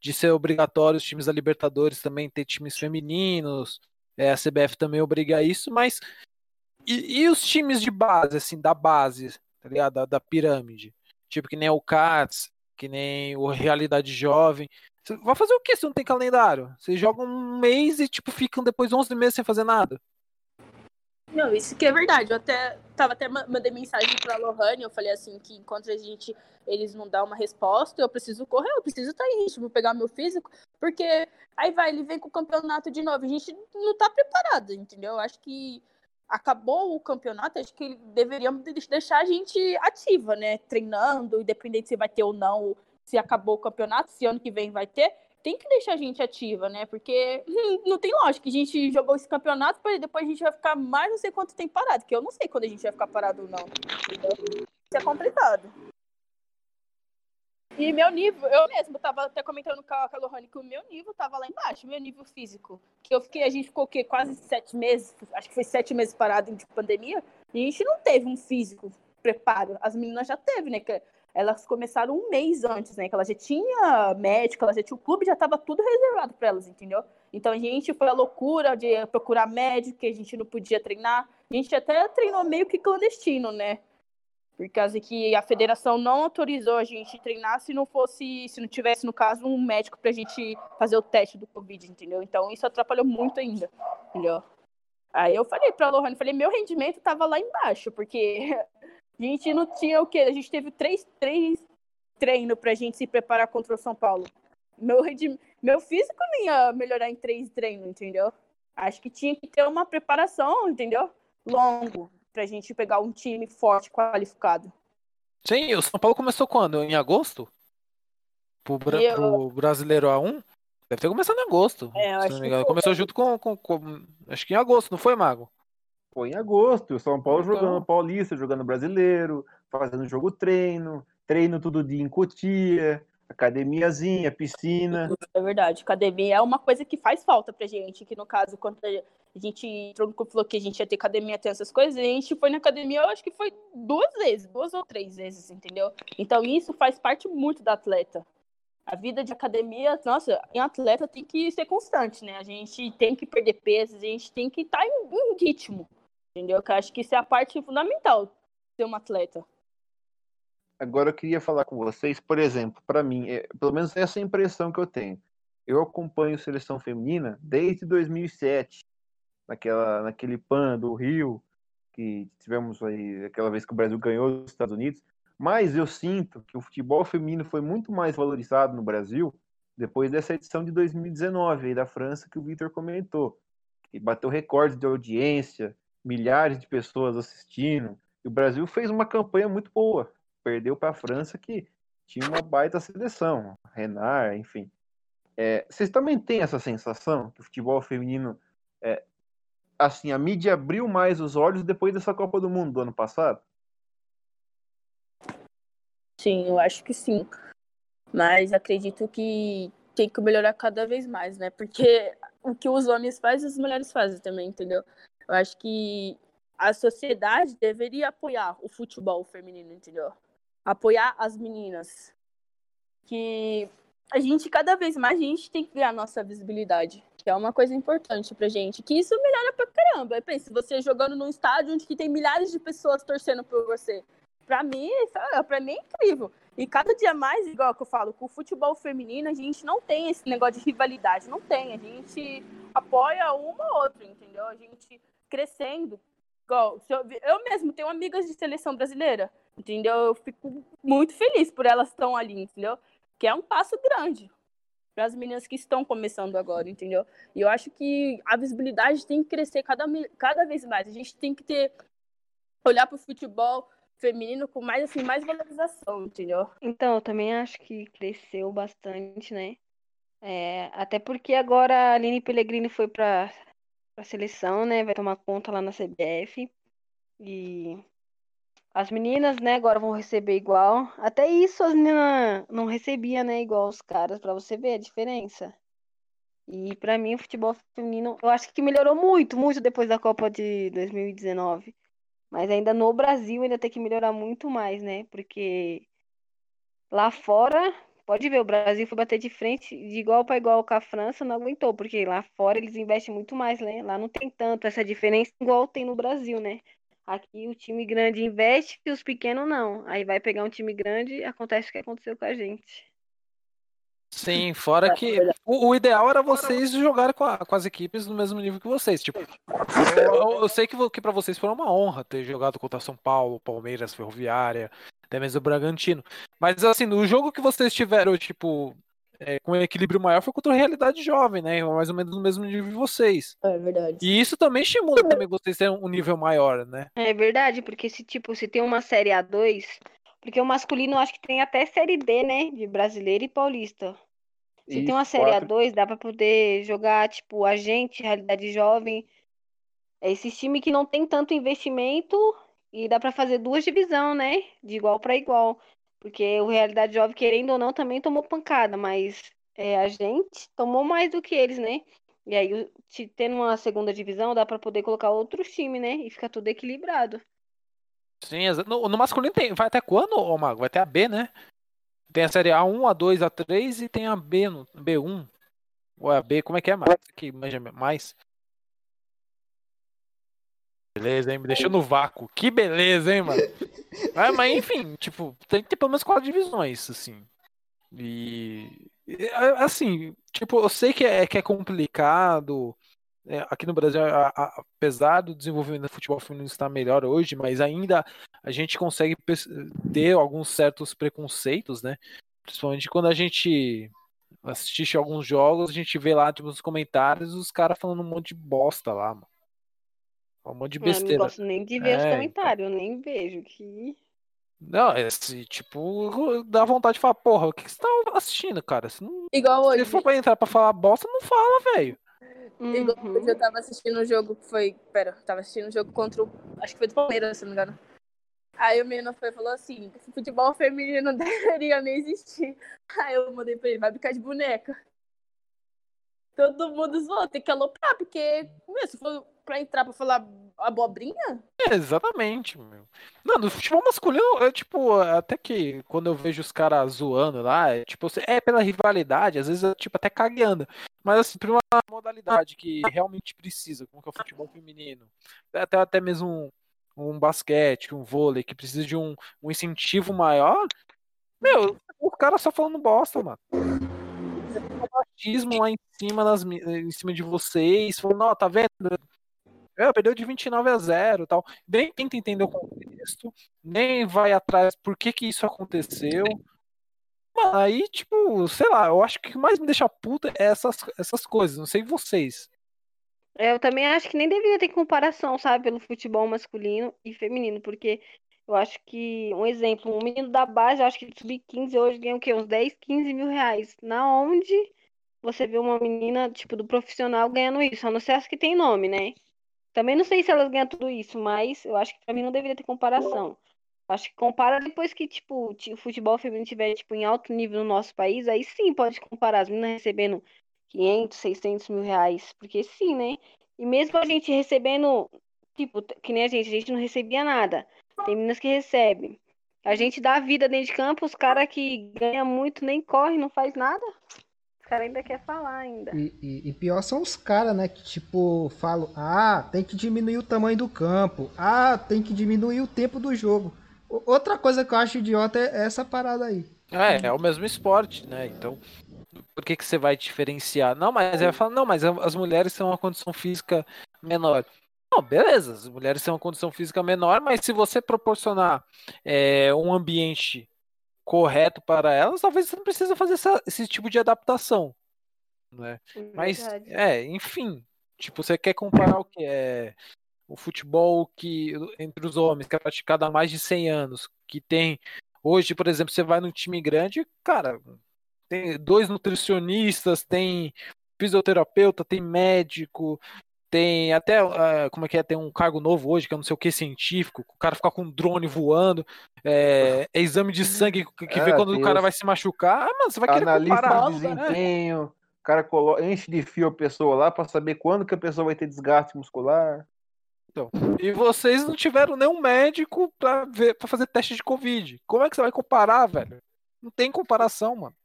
de ser obrigatório os times da Libertadores também ter times femininos, é, a CBF também obriga a isso, mas e, e, os times de base, assim, da base, tá ligado? Da, da pirâmide. Tipo, que nem o CATS, que nem o Realidade Jovem. Você vai fazer o que se não tem calendário? Vocês jogam um mês e, tipo, ficam depois 11 meses sem fazer nada. Não, isso que é verdade. Eu até tava até mandei mensagem pra Lohane, eu falei assim que enquanto a gente eles não dão uma resposta, eu preciso correr, eu preciso estar tá em ritmo, pegar meu físico, porque aí vai, ele vem com o campeonato de novo, a gente não tá preparado, entendeu? Eu acho que acabou o campeonato, acho que deveriam deixar a gente ativa, né? Treinando, independente se vai ter ou não, se acabou o campeonato, se ano que vem vai ter tem que deixar a gente ativa, né? Porque não tem lógica. A gente jogou esse campeonato, para depois a gente vai ficar mais não sei quanto tempo parado, que eu não sei quando a gente vai ficar parado ou não. Isso é complicado. E meu nível, eu mesmo tava até comentando com a Lohane que o meu nível tava lá embaixo, meu nível físico. Que eu fiquei, a gente ficou o quê? Quase sete meses, acho que foi sete meses parado de pandemia, e a gente não teve um físico preparo. As meninas já teve, né? Que elas começaram um mês antes, né? Que ela já tinha médico, ela já tinha o clube, já estava tudo reservado para elas, entendeu? Então a gente foi a loucura de procurar médico, que a gente não podia treinar. A gente até treinou meio que clandestino, né? Por causa que a federação não autorizou a gente treinar se não fosse, se não tivesse, no caso, um médico pra gente fazer o teste do Covid, entendeu? Então isso atrapalhou muito ainda, entendeu? Aí eu falei pra Lohane, falei, meu rendimento tava lá embaixo, porque a gente não tinha o quê? A gente teve três, três treinos pra gente se preparar contra o São Paulo. Meu, meu físico não ia melhorar em três treinos, entendeu? Acho que tinha que ter uma preparação, entendeu? Longo, pra gente pegar um time forte, qualificado. Sim, o São Paulo começou quando? Em agosto? Pro, bra eu... pro Brasileiro A1? Deve ter começado em agosto. É, acho que Começou junto com, com, com, Acho que em agosto, não foi, Mago? Foi em agosto, o São Paulo então... jogando Paulista, jogando brasileiro, fazendo jogo treino, treino todo dia em Cotia, academiazinha, piscina. É verdade, academia é uma coisa que faz falta pra gente, que no caso, quando a gente entrou no clube falou que a gente ia ter academia, ter essas coisas, a gente foi na academia, eu acho que foi duas vezes, duas ou três vezes, entendeu? Então isso faz parte muito da atleta. A vida de academia, nossa, em atleta tem que ser constante, né? A gente tem que perder peso, a gente tem que estar tá em, em ritmo. Entendeu? Que eu acho que isso é a parte fundamental de ser um atleta. Agora eu queria falar com vocês, por exemplo, para mim, é, pelo menos essa é impressão que eu tenho. Eu acompanho seleção feminina desde 2007, naquela, naquele PAN do Rio, que tivemos aí aquela vez que o Brasil ganhou os Estados Unidos. Mas eu sinto que o futebol feminino foi muito mais valorizado no Brasil depois dessa edição de 2019 aí da França que o Victor comentou, que bateu recorde de audiência, milhares de pessoas assistindo. E o Brasil fez uma campanha muito boa. Perdeu para a França, que tinha uma baita seleção, Renard, enfim. É, vocês também têm essa sensação que o futebol feminino, é, assim, a mídia abriu mais os olhos depois dessa Copa do Mundo do ano passado? Sim, eu acho que sim. Mas acredito que tem que melhorar cada vez mais, né? Porque o que os homens fazem, as mulheres fazem também, entendeu? Eu acho que a sociedade deveria apoiar o futebol feminino, entendeu? Apoiar as meninas. Que a gente, cada vez mais, a gente tem que ganhar nossa visibilidade. Que é uma coisa importante pra gente. Que isso melhora pra caramba. Eu penso, você jogando num estádio onde tem milhares de pessoas torcendo por você. Pra mim, sabe, pra mim é incrível. E cada dia mais, igual que eu falo, com o futebol feminino, a gente não tem esse negócio de rivalidade. Não tem. A gente apoia uma ou outra, entendeu? A gente crescendo. Igual, eu, eu mesmo tenho amigas de seleção brasileira, entendeu? Eu fico muito feliz por elas estão ali, entendeu? Que é um passo grande para as meninas que estão começando agora, entendeu? E eu acho que a visibilidade tem que crescer cada, cada vez mais. A gente tem que ter olhar para o futebol feminino com mais assim mais valorização, entendeu? Então, eu também acho que cresceu bastante, né? É, até porque agora a Aline Pellegrini foi para a seleção, né? Vai tomar conta lá na CBF. E as meninas, né, agora vão receber igual. Até isso as meninas não recebiam, né, igual os caras, para você ver a diferença. E para mim o futebol feminino, eu acho que melhorou muito, muito depois da Copa de 2019. Mas ainda no Brasil ainda tem que melhorar muito mais, né? Porque lá fora Pode ver, o Brasil foi bater de frente, de igual para igual com a França, não aguentou, porque lá fora eles investem muito mais, né? Lá não tem tanto essa diferença igual tem no Brasil, né? Aqui o time grande investe e os pequenos não. Aí vai pegar um time grande, acontece o que aconteceu com a gente. Sim, fora que o, o ideal era vocês jogarem com, a- com as equipes no mesmo nível que vocês. Tipo, eu, eu- sei que, que para vocês foi uma honra ter jogado contra São Paulo, Palmeiras, Ferroviária, até mesmo o Bragantino. Mas assim, no jogo que vocês tiveram, tipo, é, com um equilíbrio maior foi contra a Realidade Jovem, né? Mais ou menos no mesmo nível de vocês. É verdade. E isso também estimula também vocês terem um nível maior, né? É verdade, porque se tipo, se tem uma série A2, porque o masculino acho que tem até série D, né, de brasileiro e paulista. Se tem uma Isso, série quatro- A2, dá pra poder jogar tipo a gente, realidade jovem, é esse time que não tem tanto investimento e dá pra fazer duas divisão, né, de igual pra igual, porque o realidade jovem querendo ou não também tomou pancada, mas é, a gente tomou mais do que eles, né? E aí, tendo uma segunda divisão, dá pra poder colocar outros times, né? E fica tudo equilibrado. Sim, no, no masculino tem. Vai até quando, ô Mago? Vai até a B, né? Tem a série A1, A2, A3 e tem a B no B1. Ou é a B, como é que é mais? Que manja mais? Beleza, hein? Me deixou no vácuo. Que beleza, hein, mano? É, mas enfim, tipo, tem que ter pelo menos quatro divisões, assim. E. Assim, tipo, eu sei que é, que é complicado. É, aqui no Brasil, a- a- apesar do desenvolvimento do futebol feminino estar melhor hoje, mas ainda a gente consegue ter alguns certos preconceitos, né? Principalmente quando a gente assiste alguns jogos, a gente vê lá, tipo, nos comentários, os caras falando um monte de bosta lá, mano. Um monte de Eu não besteira. gosto nem de ver os É, então. comentários, eu nem vejo que. Não, é assim, tipo, dá vontade de falar, porra, o que que você tá assistindo, cara? Se, não, Igual hoje. se for pra entrar pra falar bosta, não fala, velho. Uhum. eu tava assistindo um jogo que foi. Pera, eu tava assistindo um jogo contra o. Acho que foi do Palmeiras, se não me engano. Aí o menino foi falou assim: futebol feminino não deveria nem existir. Aí eu mandei pra ele: vai brincar de boneca. Todo mundo zoou, tem que aloprar, porque, meu, se for pra entrar pra falar abobrinha, É, exatamente, meu. Não, no futebol masculino, é tipo, até que quando eu vejo os caras zoando lá, é tipo, é pela rivalidade, às vezes é tipo até cagando. Mas assim, pra uma modalidade que realmente precisa, como que é o futebol feminino, até, até mesmo um, um basquete, um vôlei, que precisa de um, um incentivo maior, meu, o cara só falando bosta, mano. Machismo lá em cima, mi- em cima de vocês, falando, ó, tá vendo? É, perdeu de 29 a 0 e tal. Nem tenta entender o contexto, nem vai atrás por que que isso aconteceu. Aí, tipo, sei lá, eu acho que o que mais me deixa puta é essas, essas coisas, não sei vocês. É, Eu também acho que nem deveria ter comparação, sabe, pelo futebol masculino e feminino, porque eu acho que, um exemplo, um menino da base, eu acho que de sub-15 hoje ganha o quê? Uns 10, 15 mil reais. Na onde você vê uma menina, tipo, do profissional ganhando isso? A não ser as que tem nome, né? Também não sei se elas ganham tudo isso, mas eu acho que pra mim não deveria ter comparação. Acho que compara depois que, tipo, ti- o futebol feminino tiver, tipo, em alto nível no nosso país, aí sim pode comparar as meninas recebendo 500, 600 mil reais, porque sim, né? E mesmo a gente recebendo, tipo, que nem a gente, a gente não recebia nada. Tem meninas que recebem. A gente dá vida dentro de campo, os caras que ganham muito nem corre, não faz nada. Os caras ainda querem falar ainda. E, e- e pior são os caras, né? Que tipo, falam, ah, tem que diminuir o tamanho do campo. Ah, tem que diminuir o tempo do jogo. Outra coisa que eu acho idiota é essa parada aí. É, é o mesmo esporte, né? Então, por que que você vai diferenciar? Não, mas é falar, não, mas as mulheres têm uma condição física menor. Não, beleza, as mulheres têm uma condição física menor, mas se você proporcionar é, um ambiente correto para elas, talvez você não precisa fazer essa- esse tipo de adaptação, né? Mas, Verdade. é, enfim, tipo, você quer comparar o que é o futebol que entre os homens, que é praticado há mais de 100 anos, que tem hoje, por exemplo, você vai num time grande, cara, tem dois nutricionistas, tem fisioterapeuta, tem médico, tem até, ah, como é que é, tem um cargo novo hoje, que é não sei o que científico, o cara fica com um drone voando, é, é exame de sangue que que vê É, quando o tem cara vai se machucar, ah, mano, você vai querer Analista comparar, de né? desempenho, o cara colo- enche de fio a pessoa lá pra saber quando que a pessoa vai ter desgaste muscular. E vocês não tiveram nenhum médico pra, ver, pra fazer teste de Covid. Como é que você vai comparar, velho? Não tem comparação, mano.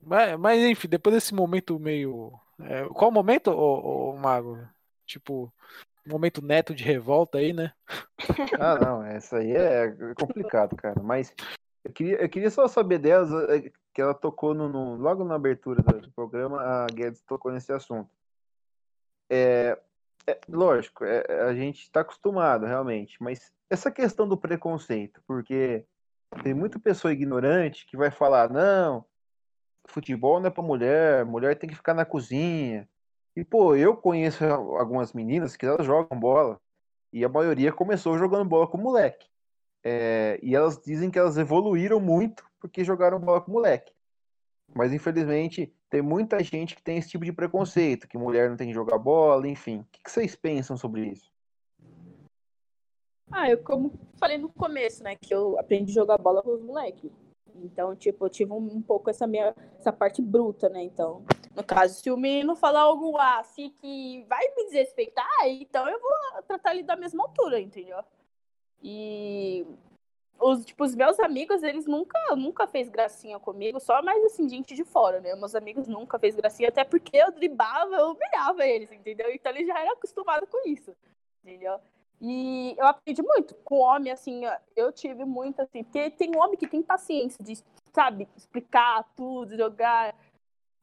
Mas, mas enfim, depois desse momento meio. É, qual o momento, ô, ô, Mago? Tipo, momento neto de revolta aí, né? Ah, não, essa aí é complicado, cara. Mas eu queria, eu queria só saber delas, é, que ela tocou no, no logo na abertura do, programa, a Guedes tocou nesse assunto. É, é lógico, é, a gente está acostumado realmente, mas essa questão do preconceito, porque tem muita pessoa ignorante que vai falar, não, futebol não é para mulher, mulher tem que ficar na cozinha. E, pô, eu conheço algumas meninas que elas jogam bola, e a maioria começou jogando bola com moleque. É, e elas dizem que elas evoluíram muito porque jogaram bola com moleque. Mas, infelizmente, tem muita gente que tem esse tipo de preconceito, que mulher não tem que jogar bola, enfim. O que vocês pensam sobre isso? Ah, eu como falei no começo, né, que eu aprendi a jogar bola com os moleques. Então, tipo, eu tive um, um, pouco essa minha essa parte bruta, né? Então, no caso, se o menino falar algo assim que vai me desrespeitar, então eu vou tratar ele da mesma altura, entendeu? E os, tipo, os meus amigos, eles nunca, nunca fez gracinha comigo, só mais assim, gente de fora, né? Meus amigos nunca fez gracinha, até porque eu dribava, eu humilhava eles, entendeu? Então eles já eram acostumados com isso, entendeu? E eu aprendi muito. Com homem, assim, eu tive muito, assim, porque tem homem que tem paciência de, sabe, explicar tudo, jogar.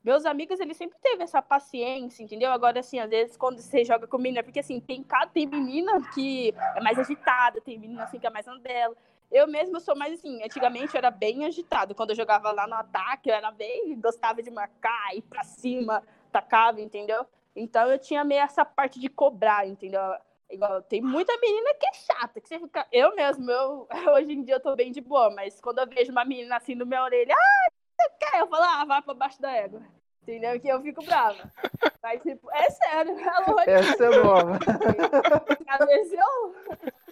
Meus amigos, eles sempre teve essa paciência, entendeu? Agora, assim, às vezes, quando você joga com menina, porque, assim, tem, tem menina que é mais agitada, tem menina, assim, que é mais na dela. Eu mesmo sou mais assim, antigamente eu era bem agitado. Quando eu jogava lá no ataque, eu era bem, gostava de marcar, ir pra cima, tacava, entendeu? Então eu tinha meio essa parte de cobrar, entendeu? Igual, tem muita menina que é chata, que você fica. Eu mesmo, eu, hoje em dia eu tô bem de boa, mas quando eu vejo uma menina assim no meu orelha, ah, você quer? Eu falo, ah, vai pra baixo da égua. Entendeu? Que eu fico brava. Mas, tipo, é sério, ela Essa é nova. Às vezes eu,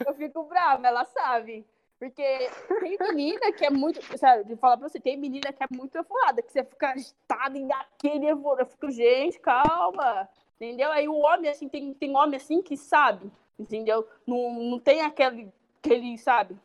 eu fico brava, ela sabe. Porque tem menina que é muito. Sabe, de falar pra você, tem menina que é muito evoada, que você fica agitada e aquele evoada. Eu fico, gente, calma. Entendeu? Aí o homem, assim, tem, tem homem assim que sabe, entendeu? Não, não tem aquele, aquele, sabe?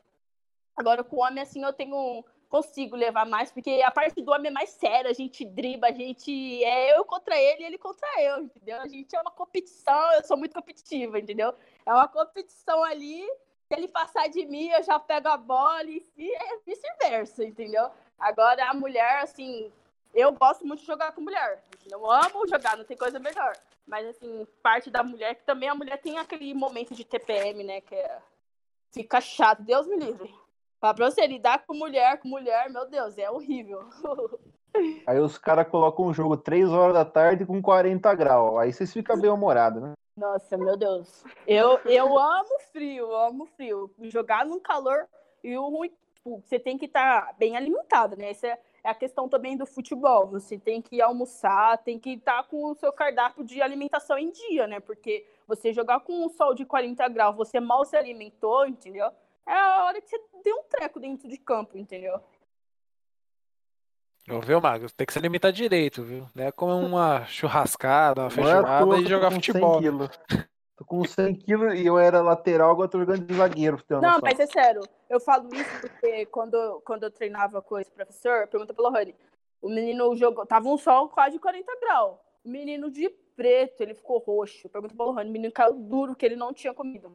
Agora, com o homem, assim, eu tenho. Consigo levar mais, porque a parte do homem é mais séria, a gente driba, a gente é eu contra ele e ele contra eu, entendeu? A gente é uma competição, eu sou muito competitiva, entendeu? É uma competição ali, se ele passar de mim, eu já pego a bola e é vice-versa, entendeu? Agora a mulher, assim, eu gosto muito de jogar com mulher. Eu amo jogar, não tem coisa melhor. Mas, assim, parte da mulher, que também a mulher tem aquele momento de TPM, né? Que é... fica chato, Deus me livre. Pra você lidar com mulher, com mulher, meu Deus, é horrível. Aí os caras colocam um jogo 3 horas da tarde com 40 graus. Aí vocês ficam bem humorados, né? Nossa, meu Deus. Eu, eu amo frio, amo frio. Jogar num calor e o ruim, tipo, você tem que estar tá bem alimentado, né? Isso é é a questão também do futebol. Você tem que almoçar, tem que estar tá com o seu cardápio de alimentação em dia, né? Porque você jogar com um sol de 40 graus, você mal se alimentou, entendeu? É a hora que você deu um treco dentro de campo, entendeu? Viu, Mago? Tem que se alimentar direito, viu? Não é como uma churrascada, uma é feijoada e jogar futebol. Tô com 100 quilos e eu era lateral, agora tô jogando de zagueiro. Não, noção. mas é sério. Eu falo isso porque quando, quando eu treinava com esse professor, pergunta pelo Rani, o menino jogou, tava um sol quase 40 graus. O menino de preto, ele ficou roxo. Pergunta pelo Rani, o menino caiu duro, que ele não tinha comido.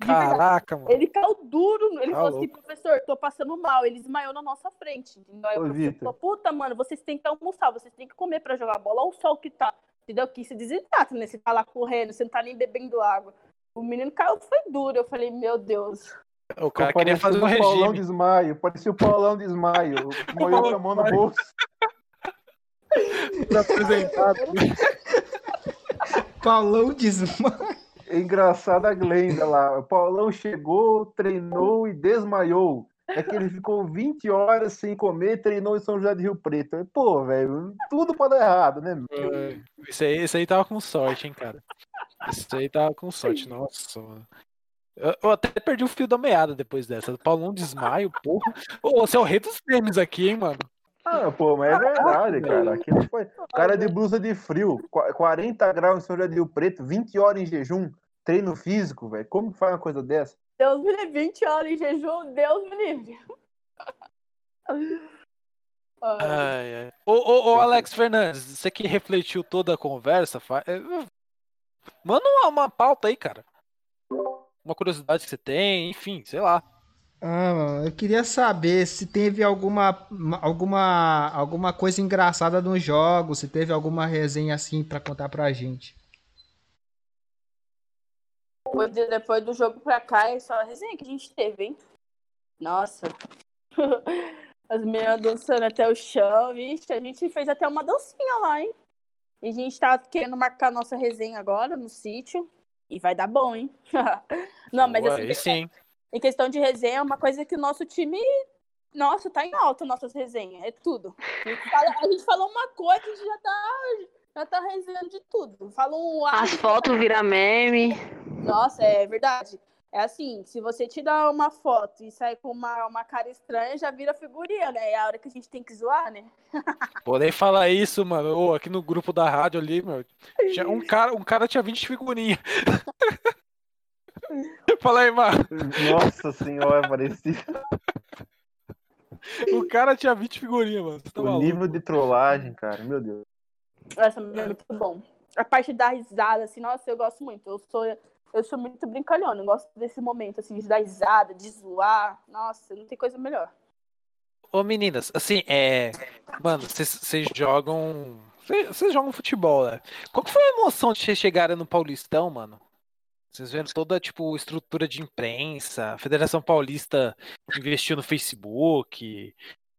Caraca, mano. Ele caiu duro. Ele tá falou assim, professor, tô passando mal. Ele desmaiou na nossa frente. Entendeu? Aí o professor falou, puta, mano, vocês têm que almoçar, vocês têm que comer pra jogar bola. Olha o sol que tá. Entendeu? Que se desidrata, né? Você tá lá correndo, você não tá nem bebendo água. O menino caiu, foi duro. Eu falei, meu Deus. O cara queria fazer um regime. Paulão de parecia o Paulão de desmaio. Molhou com a mão no bolso. apresentado. Paulão de desmaio. É engraçada a Glenda lá. O Paulão chegou, treinou e desmaiou. É que ele ficou 20 horas sem comer, treinou em São José do Rio Preto. Pô, velho, tudo pode dar errado, né? É, isso aí, isso aí tava com sorte, hein, cara. Isso aí tava com sorte, nossa. Eu, até perdi o fio da meada depois dessa. Paulão desmaio, porra. Ô, você é o rei dos memes aqui, hein, mano. Ah, pô, mas é verdade, cara. Aquilo foi. Cara de blusa de frio, 40 graus em São José do Rio Preto, 20 horas em jejum, treino físico, velho. Como que faz uma coisa dessa? Deus me livre, 20 horas em jejum, Deus me livre. Ai, ai. Ô, ô, ô, Alex Fernandes, você que refletiu toda a conversa, fa... é, manda uma, uma pauta aí, cara. Uma curiosidade que você tem, enfim, sei lá. Ah, mano, eu queria saber se teve alguma, alguma, alguma coisa engraçada nos jogos, se teve alguma resenha assim pra contar pra gente. Depois, de- depois do jogo pra cá, é só a resenha que a gente teve, hein? Nossa. As meninas dançando até o chão, vixe. A gente fez até uma dancinha lá, hein? E a gente tá querendo marcar nossa resenha agora no sítio. E vai dar bom, hein? Não, mas assim, aí sim. Em questão de resenha, é uma coisa que o nosso time. Nossa, tá em alta nossas resenhas. É tudo. A gente, fala- a gente falou uma coisa, a gente já tá, já tá resenhando de tudo. Fala um As fotos viram meme. nossa, é verdade. É assim, se você tira uma foto e sai com uma, uma cara estranha, já vira figurinha, né? É a hora que a gente tem que zoar, né? Porém, falar isso, mano. Ô, aqui no grupo da rádio ali, meu. um, cara, um cara tinha 20 figurinhas. Fala aí, mano. Nossa senhora, parecia. O cara tinha 20 figurinhas, mano. Tá O maluco? nível de trollagem, cara, meu Deus. Essa é muito bom. A parte da risada, assim, nossa, eu gosto muito. Eu sou, eu sou muito brincalhona, eu gosto desse momento, assim, de dar risada, de zoar. Nossa, não tem coisa melhor. Ô, meninas, assim, é. Mano, vocês jogam. Vocês vocês jogam futebol, né? Qual que foi a emoção de vocês chegarem no Paulistão, mano? Vocês vendo toda, tipo, estrutura de imprensa, a Federação Paulista investiu no Facebook,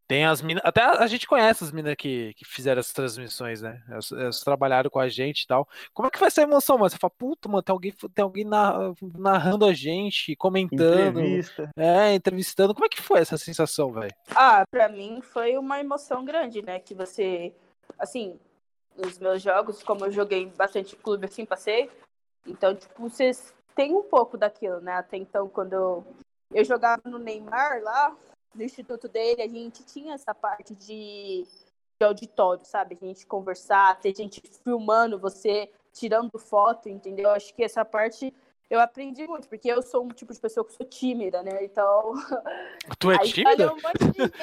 tem as minas. Até a, a gente conhece as minas que, que fizeram as transmissões, né? Elas, elas trabalharam com a gente e tal. Como é que foi essa emoção, mano? Você fala, puta, mano, tem alguém, tem alguém na- narrando a gente, comentando, Entrevista. é, entrevistando. Como é que foi essa sensação, velho? Ah, pra mim foi uma emoção grande, né? Que você, assim, nos meus jogos, como eu joguei bastante clube, assim, passei. Então, tipo, vocês têm um pouco daquilo, né? Até então, quando eu, eu jogava no Neymar lá, no instituto dele, a gente tinha essa parte de, de auditório, sabe? A gente conversar, ter gente filmando você, tirando foto, entendeu? Acho que essa parte eu aprendi muito, porque eu sou um tipo de pessoa que sou tímida, né? Então. Tu é aí tímida? saiu um monte de gente.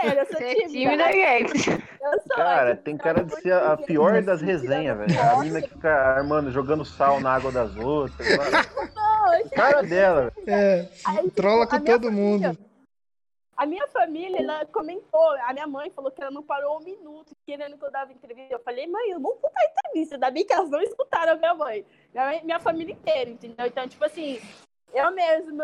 Sério, eu sou Você é tímida. tímida, Guedes. Eu sou, Cara, tem cara de ser a gente pior das resenhas, velho. A mina que fica armando, jogando sal na água das outras. Não, cara dela, velho. É, Aí, tipo, trola a com todo família- mundo. A minha família, ela comentou, a minha mãe falou que ela não parou um minuto querendo que eu dava entrevista. Eu falei, mãe, eu não vou dar entrevista. Ainda bem que elas não escutaram a minha mãe. Minha, minha família inteira, entendeu? Então, tipo assim, eu mesmo,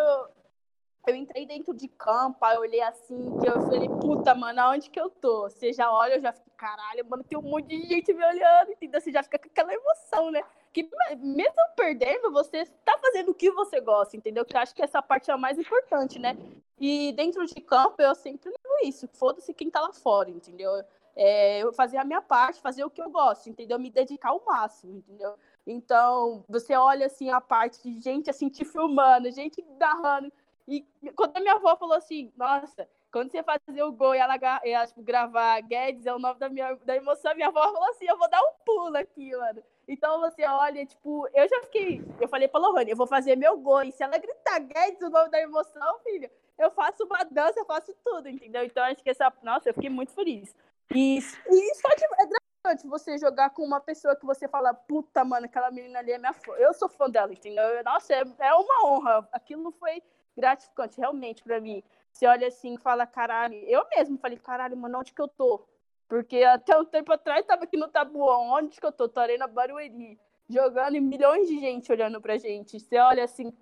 eu entrei dentro de campo, aí eu olhei assim, que eu falei, puta, mano, aonde que eu tô? Você já olha, eu já fico, caralho, mano, tem um monte de gente me olhando, entendeu? Você já fica com aquela emoção, né? Que mesmo perdendo, você tá fazendo o que você gosta, entendeu? Que eu acho que essa parte é a mais importante, né? E dentro de campo, eu sempre levo isso. Foda-se quem tá lá fora, entendeu? É, eu fazer a minha parte, fazer o que eu gosto, entendeu? Me dedicar ao máximo, entendeu? Então, você olha assim a parte de gente assim te filmando, gente narrando. E quando a minha avó falou assim, nossa, quando você fazer o gol e ela, ela, tipo, gravar Guedes é o nome da minha da emoção, minha avó falou assim, eu vou dar um pulo aqui, mano. Então você olha, tipo, eu já fiquei. Eu falei pra Lohane, eu vou fazer meu gol. E se ela gritar Guedes, o nome da emoção, filho, eu faço uma dança, eu faço tudo, entendeu? Então acho que essa. Nossa, eu fiquei muito feliz. E, e só de, é gratificante você jogar com uma pessoa que você fala, puta, mano, aquela menina ali é minha fã. Eu sou fã dela, entendeu? Eu- Nossa, é, é uma honra. Aquilo foi gratificante, realmente, pra mim. Você olha assim e fala, caralho. Eu mesmo falei, caralho, mano, onde que eu tô? Porque até um tempo atrás tava aqui no Tabuão. Onde que eu tô? Tô na Barueri. Jogando e milhões de gente olhando pra gente. Você olha assim.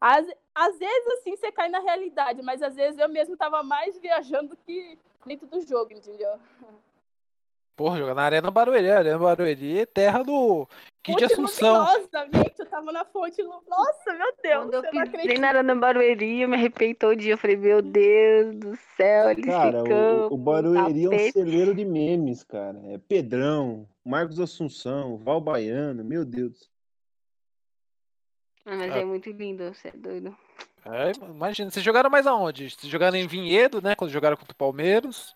Às, às vezes, assim, você cai na realidade, mas às vezes eu mesmo tava mais viajando do que dentro do jogo, entendeu? Porra, jogar na Arena Barueri. Arena Barueri é terra do Kid Fonte Assunção. Luminosa, gente. Eu tava na fonte. Nossa, meu Deus. Quando eu pisei acredita. na Arana Barueri, eu me arrepiei todo dia. Eu falei, meu Deus do céu, eles Cara, ficam. o, o Barueri é um tapete. celeiro de memes, cara. É Pedrão, Marcos Assunção, Val Baiano, meu Deus. Ah, mas Ah. é muito lindo, você é doido. É, imagina, vocês jogaram mais aonde? Vocês jogaram em Vinhedo, né? Quando jogaram contra o Palmeiras.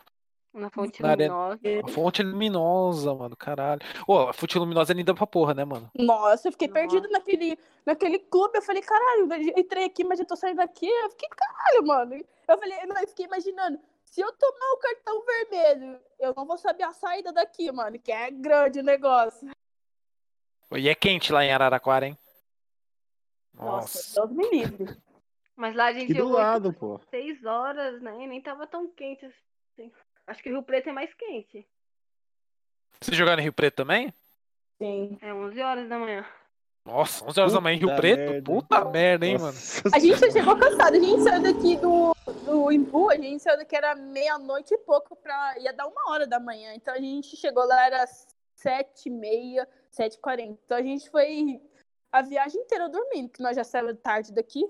Na fonte Na arena. luminosa. A fonte luminosa, mano, caralho. Ô, a fonte luminosa é linda pra porra, né, mano? Nossa, eu fiquei Nossa. perdida naquele, naquele clube. Eu falei, caralho, eu entrei aqui, mas eu tô saindo daqui. Eu fiquei, caralho, mano. Eu falei, não, eu fiquei imaginando, se eu tomar o cartão vermelho. Eu não vou saber a saída daqui, mano, que é grande o negócio. E é quente lá em Araraquara, hein? Nossa, Nossa. Deus me livre. Mas lá a gente Aqui do jogou lado, pô. seis horas, né? E nem tava tão quente assim. Acho que o Rio Preto é mais quente. Vocês jogaram em Rio Preto também? Sim. É 11 horas da manhã. Nossa, 11 horas da manhã em Rio Puta Preto? merda. Puta merda, hein, mano? Nossa A gente já chegou cansado. A gente saiu daqui do, do Imbu, a gente saiu daqui era meia-noite e pouco pra. ia dar uma hora da manhã. Então a gente chegou lá, era sete e meia, sete e quarenta. Então a gente foi a viagem inteira dormindo, que nós já saímos tarde daqui.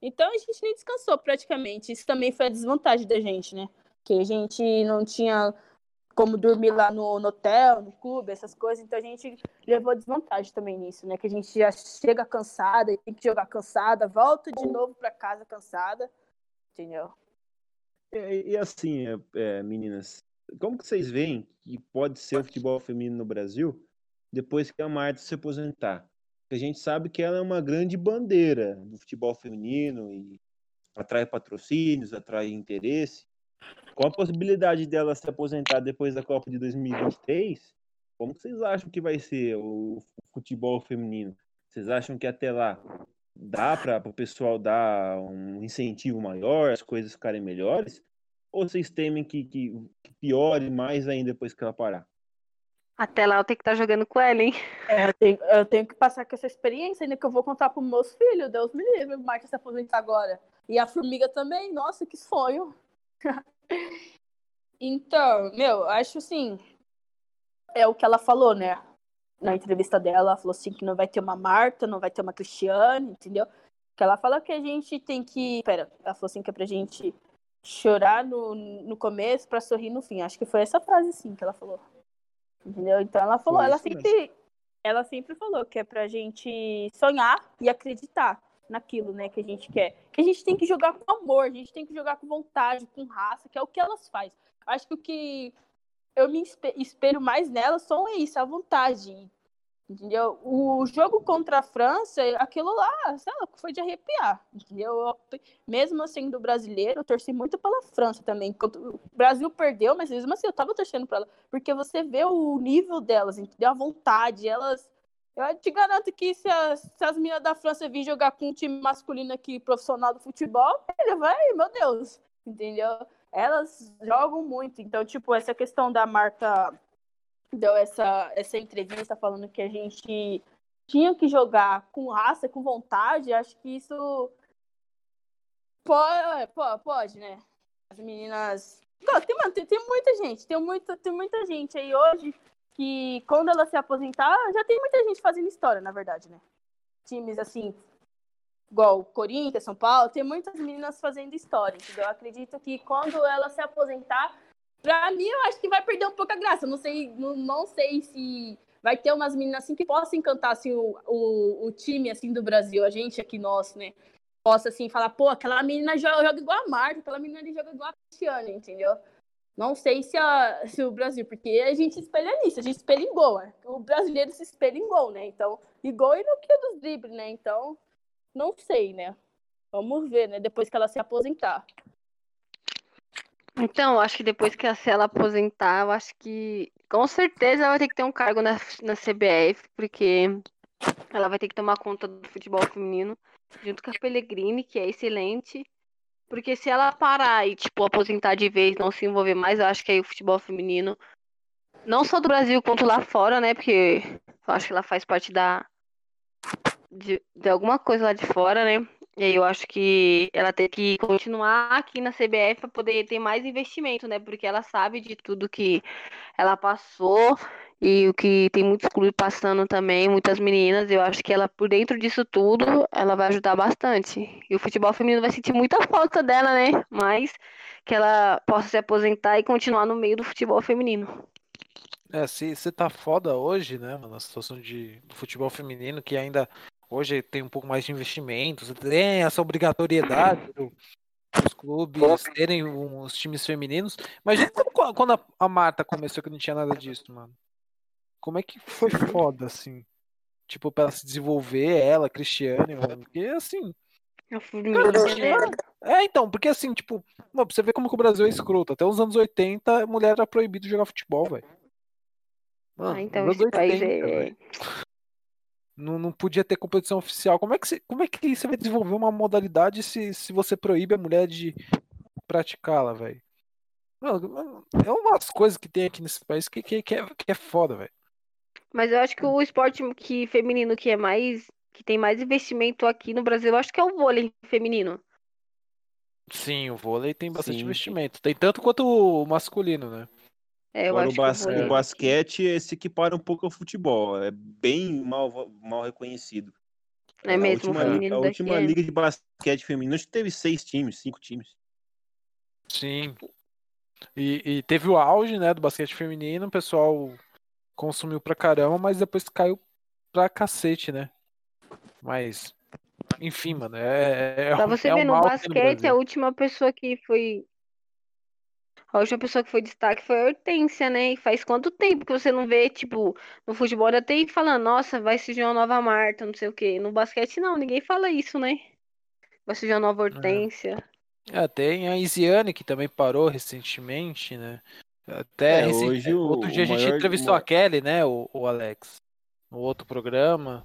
Então a gente nem descansou praticamente. Isso também foi a desvantagem da gente, né? A gente não tinha como dormir lá no, no hotel, no clube, essas coisas. Então a gente levou desvantagem também nisso, né? Que a gente já chega cansada, tem que jogar cansada, volta de novo pra casa cansada, entendeu? E, e assim, é, é, meninas, como que vocês veem que pode ser o futebol feminino no Brasil depois que a Marta se aposentar? A gente sabe que ela é uma grande bandeira do futebol feminino e atrai patrocínios, atrai interesse. Com a possibilidade dela se aposentar depois da Copa de 2023, como vocês acham que vai ser o futebol feminino? Vocês acham que até lá dá para o pessoal dar um incentivo maior, as coisas ficarem melhores? Ou vocês temem que, que, que piore mais ainda depois que ela parar? Até lá eu tenho que estar jogando com ela, hein? É, eu tenho, eu tenho que passar com essa experiência ainda que eu vou contar para meus filhos. Deus me livre, o Marta se aposentar agora. E a formiga também, nossa, que sonho. Então, meu, acho assim. É o que ela falou, né? Na entrevista dela, ela falou assim que não vai ter uma Marta, não vai ter uma Cristiane, entendeu? Que ela fala que a gente tem que. Pera, ela falou assim que é pra gente chorar no, no começo pra sorrir no fim. Acho que foi essa frase sim que ela falou. Entendeu? Então ela falou, ela isso mesmo. sempre, ela sempre falou que é pra gente sonhar e acreditar naquilo, né, que a gente quer. Que a gente tem que jogar com amor, a gente tem que jogar com vontade, com raça, que é o que elas fazem. Acho que o que eu me espe- espelho mais nelas são isso, a vontade. Entendeu? O jogo contra a França, aquilo lá, sei lá, foi de arrepiar. Entendeu? Eu, mesmo sendo brasileiro, eu torci muito pela França também. O Brasil perdeu, mas mesmo assim eu tava torcendo pra ela. Porque você vê o nível delas, entendeu? A vontade, elas. Eu te garanto que se as, se as meninas da França vir jogar com um time masculino aqui, profissional do futebol, ele vai, meu Deus, entendeu? Elas jogam muito. Então, tipo, essa questão da Marta deu essa, essa entrevista falando que a gente tinha que jogar com raça, com vontade, acho que isso pode, pode, pode né? As meninas. Tem, tem, tem muita gente, tem, muito, tem muita gente aí hoje que quando ela se aposentar, já tem muita gente fazendo história, na verdade, né? Times assim, igual Corinthians, São Paulo, tem muitas meninas fazendo história, entendeu? Eu acredito que quando ela se aposentar, pra mim, eu acho que vai perder um pouco a graça. Não sei, não, não sei se vai ter umas meninas assim que possam encantar assim, o, o, o time assim do Brasil, a gente aqui nosso, né? Possa assim falar, pô, aquela menina joga, joga igual a Marta, aquela menina ali joga igual a Cristiane, entendeu? Não sei se, a, se o Brasil, porque a gente espelha nisso, a gente espelha em gol, né? O brasileiro se espelha em gol, né? Então, e gol e no que dos dribles, né? Então, não sei, né? Vamos ver, né? Depois que ela se aposentar. Então, acho que depois que a se ela aposentar, eu acho que com certeza ela vai ter que ter um cargo na, na CBF, porque ela vai ter que tomar conta do futebol feminino, junto com a Pellegrini, que é excelente. Porque se ela parar e, tipo, aposentar de vez, não se envolver mais, eu acho que aí o futebol feminino, não só do Brasil quanto lá fora, né? Porque eu acho que ela faz parte da. De, de alguma coisa lá de fora, né? E aí eu acho que ela tem que continuar aqui na CBF para poder ter mais investimento, né? Porque ela sabe de tudo que ela passou e o que tem muitos clubes passando também, muitas meninas. Eu acho que ela, por dentro disso tudo, ela vai ajudar bastante. E o futebol feminino vai sentir muita falta dela, né? Mas que ela possa se aposentar e continuar no meio do futebol feminino. É, se você tá foda hoje, né, mano, situação de do futebol feminino, que ainda hoje tem um pouco mais de investimentos, tem essa obrigatoriedade do- dos clubes terem os times femininos. Imagina quando a Marta começou que não tinha nada disso, mano. Como é que foi foda, assim? Tipo, pra ela se desenvolver, ela, Cristiane, mano. Porque, assim, A formiga Cara, genera. É, então, porque assim, tipo, mano, pra você ver como que o Brasil é escroto. Até os anos 80, mulher era proibido de jogar futebol, velho. Ah, então esse anos país 80, é. Não, não podia ter competição oficial. Como é que você, como é que você vai desenvolver uma modalidade se, se você proíbe a mulher de praticá-la, velho? Mano, é umas coisas que tem aqui nesse país que, que, que, é, que é foda, velho. Mas eu acho que o esporte que feminino que é mais. que tem mais investimento aqui no Brasil, eu acho que é o vôlei feminino. Sim, o vôlei tem bastante Sim. investimento. Tem tanto quanto o masculino, né? É, eu Agora acho o, bas- que o vôlei. o basquete se equipara um pouco ao futebol. É bem mal, mal reconhecido. É a mesmo, o última, feminino a daqui última é. liga de basquete feminino acho que teve seis times, cinco times. Sim. E, e teve o auge, né, do basquete feminino, o pessoal consumiu pra caramba, mas depois caiu pra cacete, né? Mas, enfim, mano, é, é, Pra um- você é ver, um no aqui no basquete, a última pessoa que foi. A última pessoa que foi destaque foi a Hortência, né? E faz quanto tempo que você não vê, tipo, no futebol ainda tem falando, nossa, vai surgir uma nova Marta, não sei o quê. No basquete, não, ninguém fala isso, né? Vai surgir uma nova Hortência. É, tem a Isiane, que também parou recentemente, né? Até É, recen- hoje o- outro dia o a gente maior- entrevistou a Kelly, né, o, o Alex, no outro programa,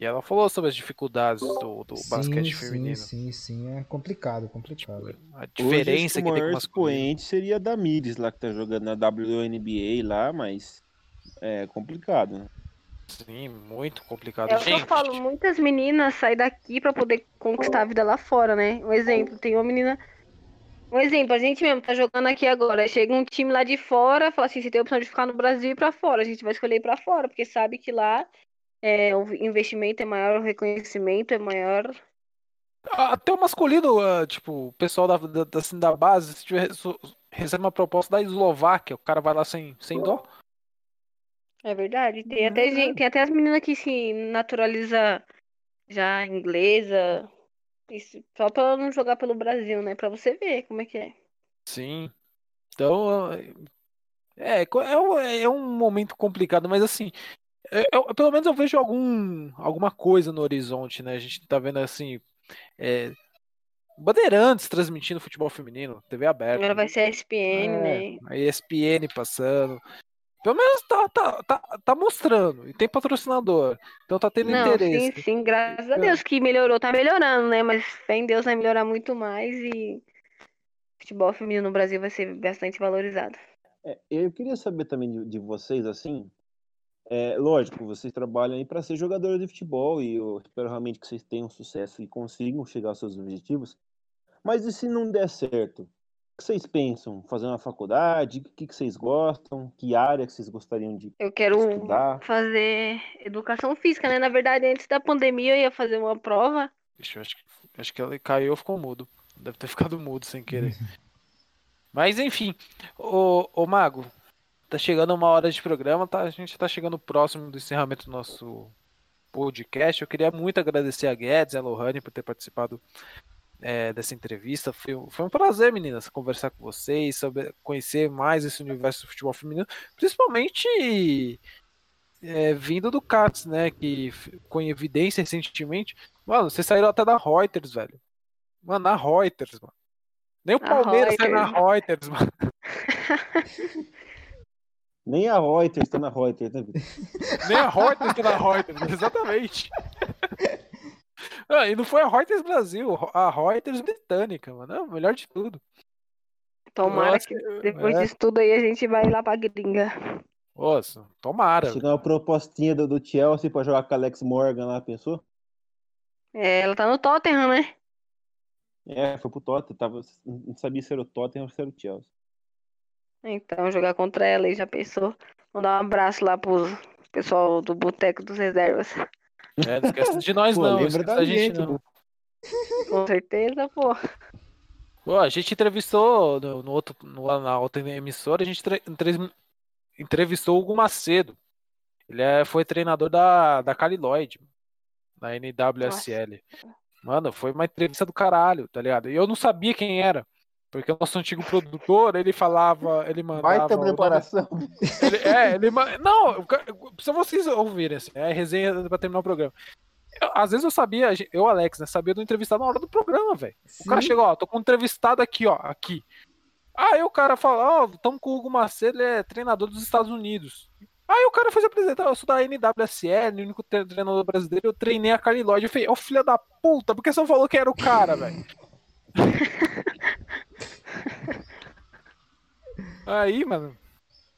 e ela falou sobre as dificuldades do, do basquete sim, feminino. Sim, sim, sim. É complicado, complicado. A Hoje, diferença acho que o tem com masculino. expoente seria a Damires lá que tá jogando na WNBA lá, mas é complicado, né? Sim, muito complicado. É o que eu falo, muitas meninas saem daqui pra poder conquistar a vida lá fora, né? Um exemplo, tem uma menina. Um exemplo, a gente mesmo tá jogando aqui agora. Chega um time lá de fora, fala assim: você tem a opção de ficar no Brasil e ir pra fora. A gente vai escolher ir pra fora, porque sabe que lá é, o investimento é maior, o reconhecimento é maior. até o masculino, ah, tipo, o pessoal da, da, da, assim, da base, se tiver, recebe uma proposta da Eslováquia, o cara vai lá sem, sem dó. É verdade. Tem até gente, tem até as meninas que se naturaliza já inglesa. Isso, só pra não jogar pelo Brasil, né? Pra você ver como é que é. Sim. Então, é, é, um, é um momento complicado, mas assim, eu- eu- pelo menos eu vejo algum, alguma coisa no horizonte, né? A gente tá vendo assim, é, Bandeirantes transmitindo futebol feminino, TV aberta. Agora vai ser a ESPN, É, né? a ESPN passando. Pelo menos tá, tá, tá, tá mostrando. E tem patrocinador. Então tá tendo Não, interesse. sim, sim, graças a Então- Deus que melhorou, tá melhorando, né? Mas fé em Deus vai melhorar muito mais e futebol feminino no Brasil vai ser bastante valorizado. É, eu queria saber também de, de vocês, assim, é, lógico, vocês trabalham aí para ser jogadores de futebol e eu espero realmente que vocês tenham sucesso e consigam chegar aos seus objetivos. Mas e se não der certo? O que vocês pensam? Fazer uma faculdade? O que, que vocês gostam? Que área que vocês gostariam de Eu quero estudar? fazer educação física, né? Na verdade, antes da pandemia eu ia fazer uma prova. Ixi, eu acho, que- acho que ele caiu ou ficou mudo. Deve ter ficado mudo sem querer. Mas enfim, ô, ô Mago, tá chegando uma hora de programa, tá? A gente tá chegando próximo do encerramento do nosso podcast. Eu queria muito agradecer a Guedes e a Lohane por ter participado é, dessa entrevista. Foi, foi um prazer, meninas, conversar com vocês, saber, conhecer mais esse universo do futebol feminino, principalmente é, vindo do Cats, né? Que em evidência recentemente. Mano, vocês saíram até da Reuters, velho. Mano, na Reuters, mano. Nem o A Palmeiras saiu na Reuters. Reuters, mano. Nem a Reuters tá na Reuters, né, Vitor? Nem a Reuters tá na Reuters, exatamente. Ah, e não foi a Reuters Brasil, a Reuters britânica, mano. É o melhor de tudo. Tomara Nossa, que depois é. disso tudo aí a gente vai lá pra gringa. Nossa, tomara. Chegar uma propostinha do, do Chelsea pra jogar com a Alex Morgan lá, pensou? É, ela tá no Tottenham, né? É, foi pro Tottenham, tava, não sabia se era o Tottenham ou se era o Chelsea. Então, jogar contra ela aí já pensou. Mandar um abraço lá pro pessoal do Boteco dos Reservas. É, não esquece de nós, Pô, não. lembra esquece da da gente, gente, não. Com certeza, pô. Pô, a gente entrevistou no, no outro, no- na outra emissora, a gente tre- entre- entrevistou o Hugo Macedo. Ele é, foi treinador da, da Cali Lloyd, da NWSL. Mano, foi uma entrevista do caralho, tá ligado? E eu não sabia quem era. Porque o nosso antigo produtor, ele falava, ele mandava. Vai ter o nome- preparação. ele- é, ele. Não, eu precisa vocês ouvirem, assim, é resenha pra terminar o programa. às vezes eu sabia, eu, Alex, né? Sabia do entrevistado na hora do programa, velho. O cara chegou, ó, tô com um entrevistado aqui, ó, aqui. Aí o cara fala, ó, oh, tamo com o Hugo Macedo, ele é treinador dos Estados Unidos. Aí o cara foi se apresentar, eu sou da NWSL, o único treinador brasileiro, eu treinei a Carly Lloyd. Eu falei, ô oh, filha da puta, por que você não falou que era o cara, velho? Aí, mano.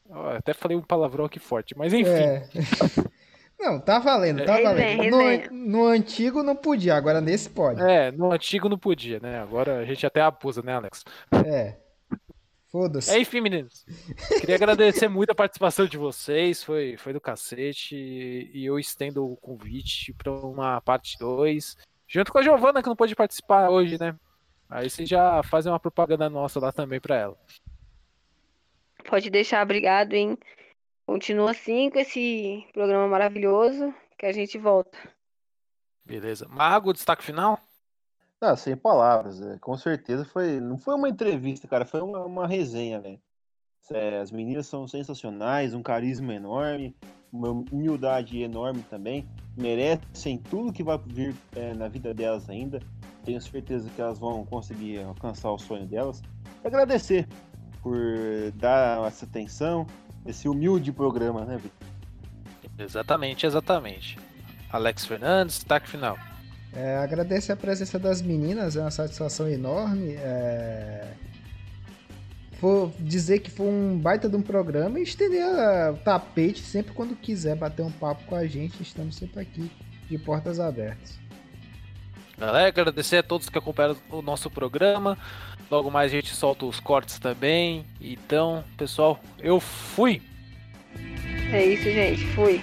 Ó, até falei um palavrão aqui forte, mas enfim. É. Não, tá valendo, tá valendo. No, no, antigo não podia, agora nesse pode. É, no antigo não podia, né? Agora a gente até abusa, né, Alex? É. Foda-se. É, enfim, meninos. Queria agradecer muito a participação de vocês, foi, foi do cacete. E eu estendo o convite para uma parte 2. Junto com a Giovana, que não pôde participar hoje, né? Aí vocês já fazem uma propaganda nossa lá também para ela. Pode deixar, obrigado, hein? Continua assim com esse programa maravilhoso que a gente volta. Beleza. Mago, destaque final? Ah, sem palavras. É. Com certeza foi. Não foi uma entrevista, cara, foi uma, uma resenha, velho. É, as meninas são sensacionais, um carisma enorme, uma humildade enorme também. Merecem tudo que vai vir é, na vida delas ainda. Tenho certeza que elas vão conseguir alcançar o sonho delas. Agradecer por dar essa atenção, esse humilde programa, né, Vitor? Exatamente, exatamente. Alex Fernandes, destaque final. É, agradecer a presença das meninas, é uma satisfação enorme. É... Vou dizer que foi um baita de um programa e estender o tapete sempre quando quiser bater um papo com a gente. Estamos sempre aqui, de portas abertas. Galera, agradecer a todos que acompanharam o nosso programa. Logo mais a gente solta os cortes também. Então, pessoal, eu fui. É isso, gente. Fui.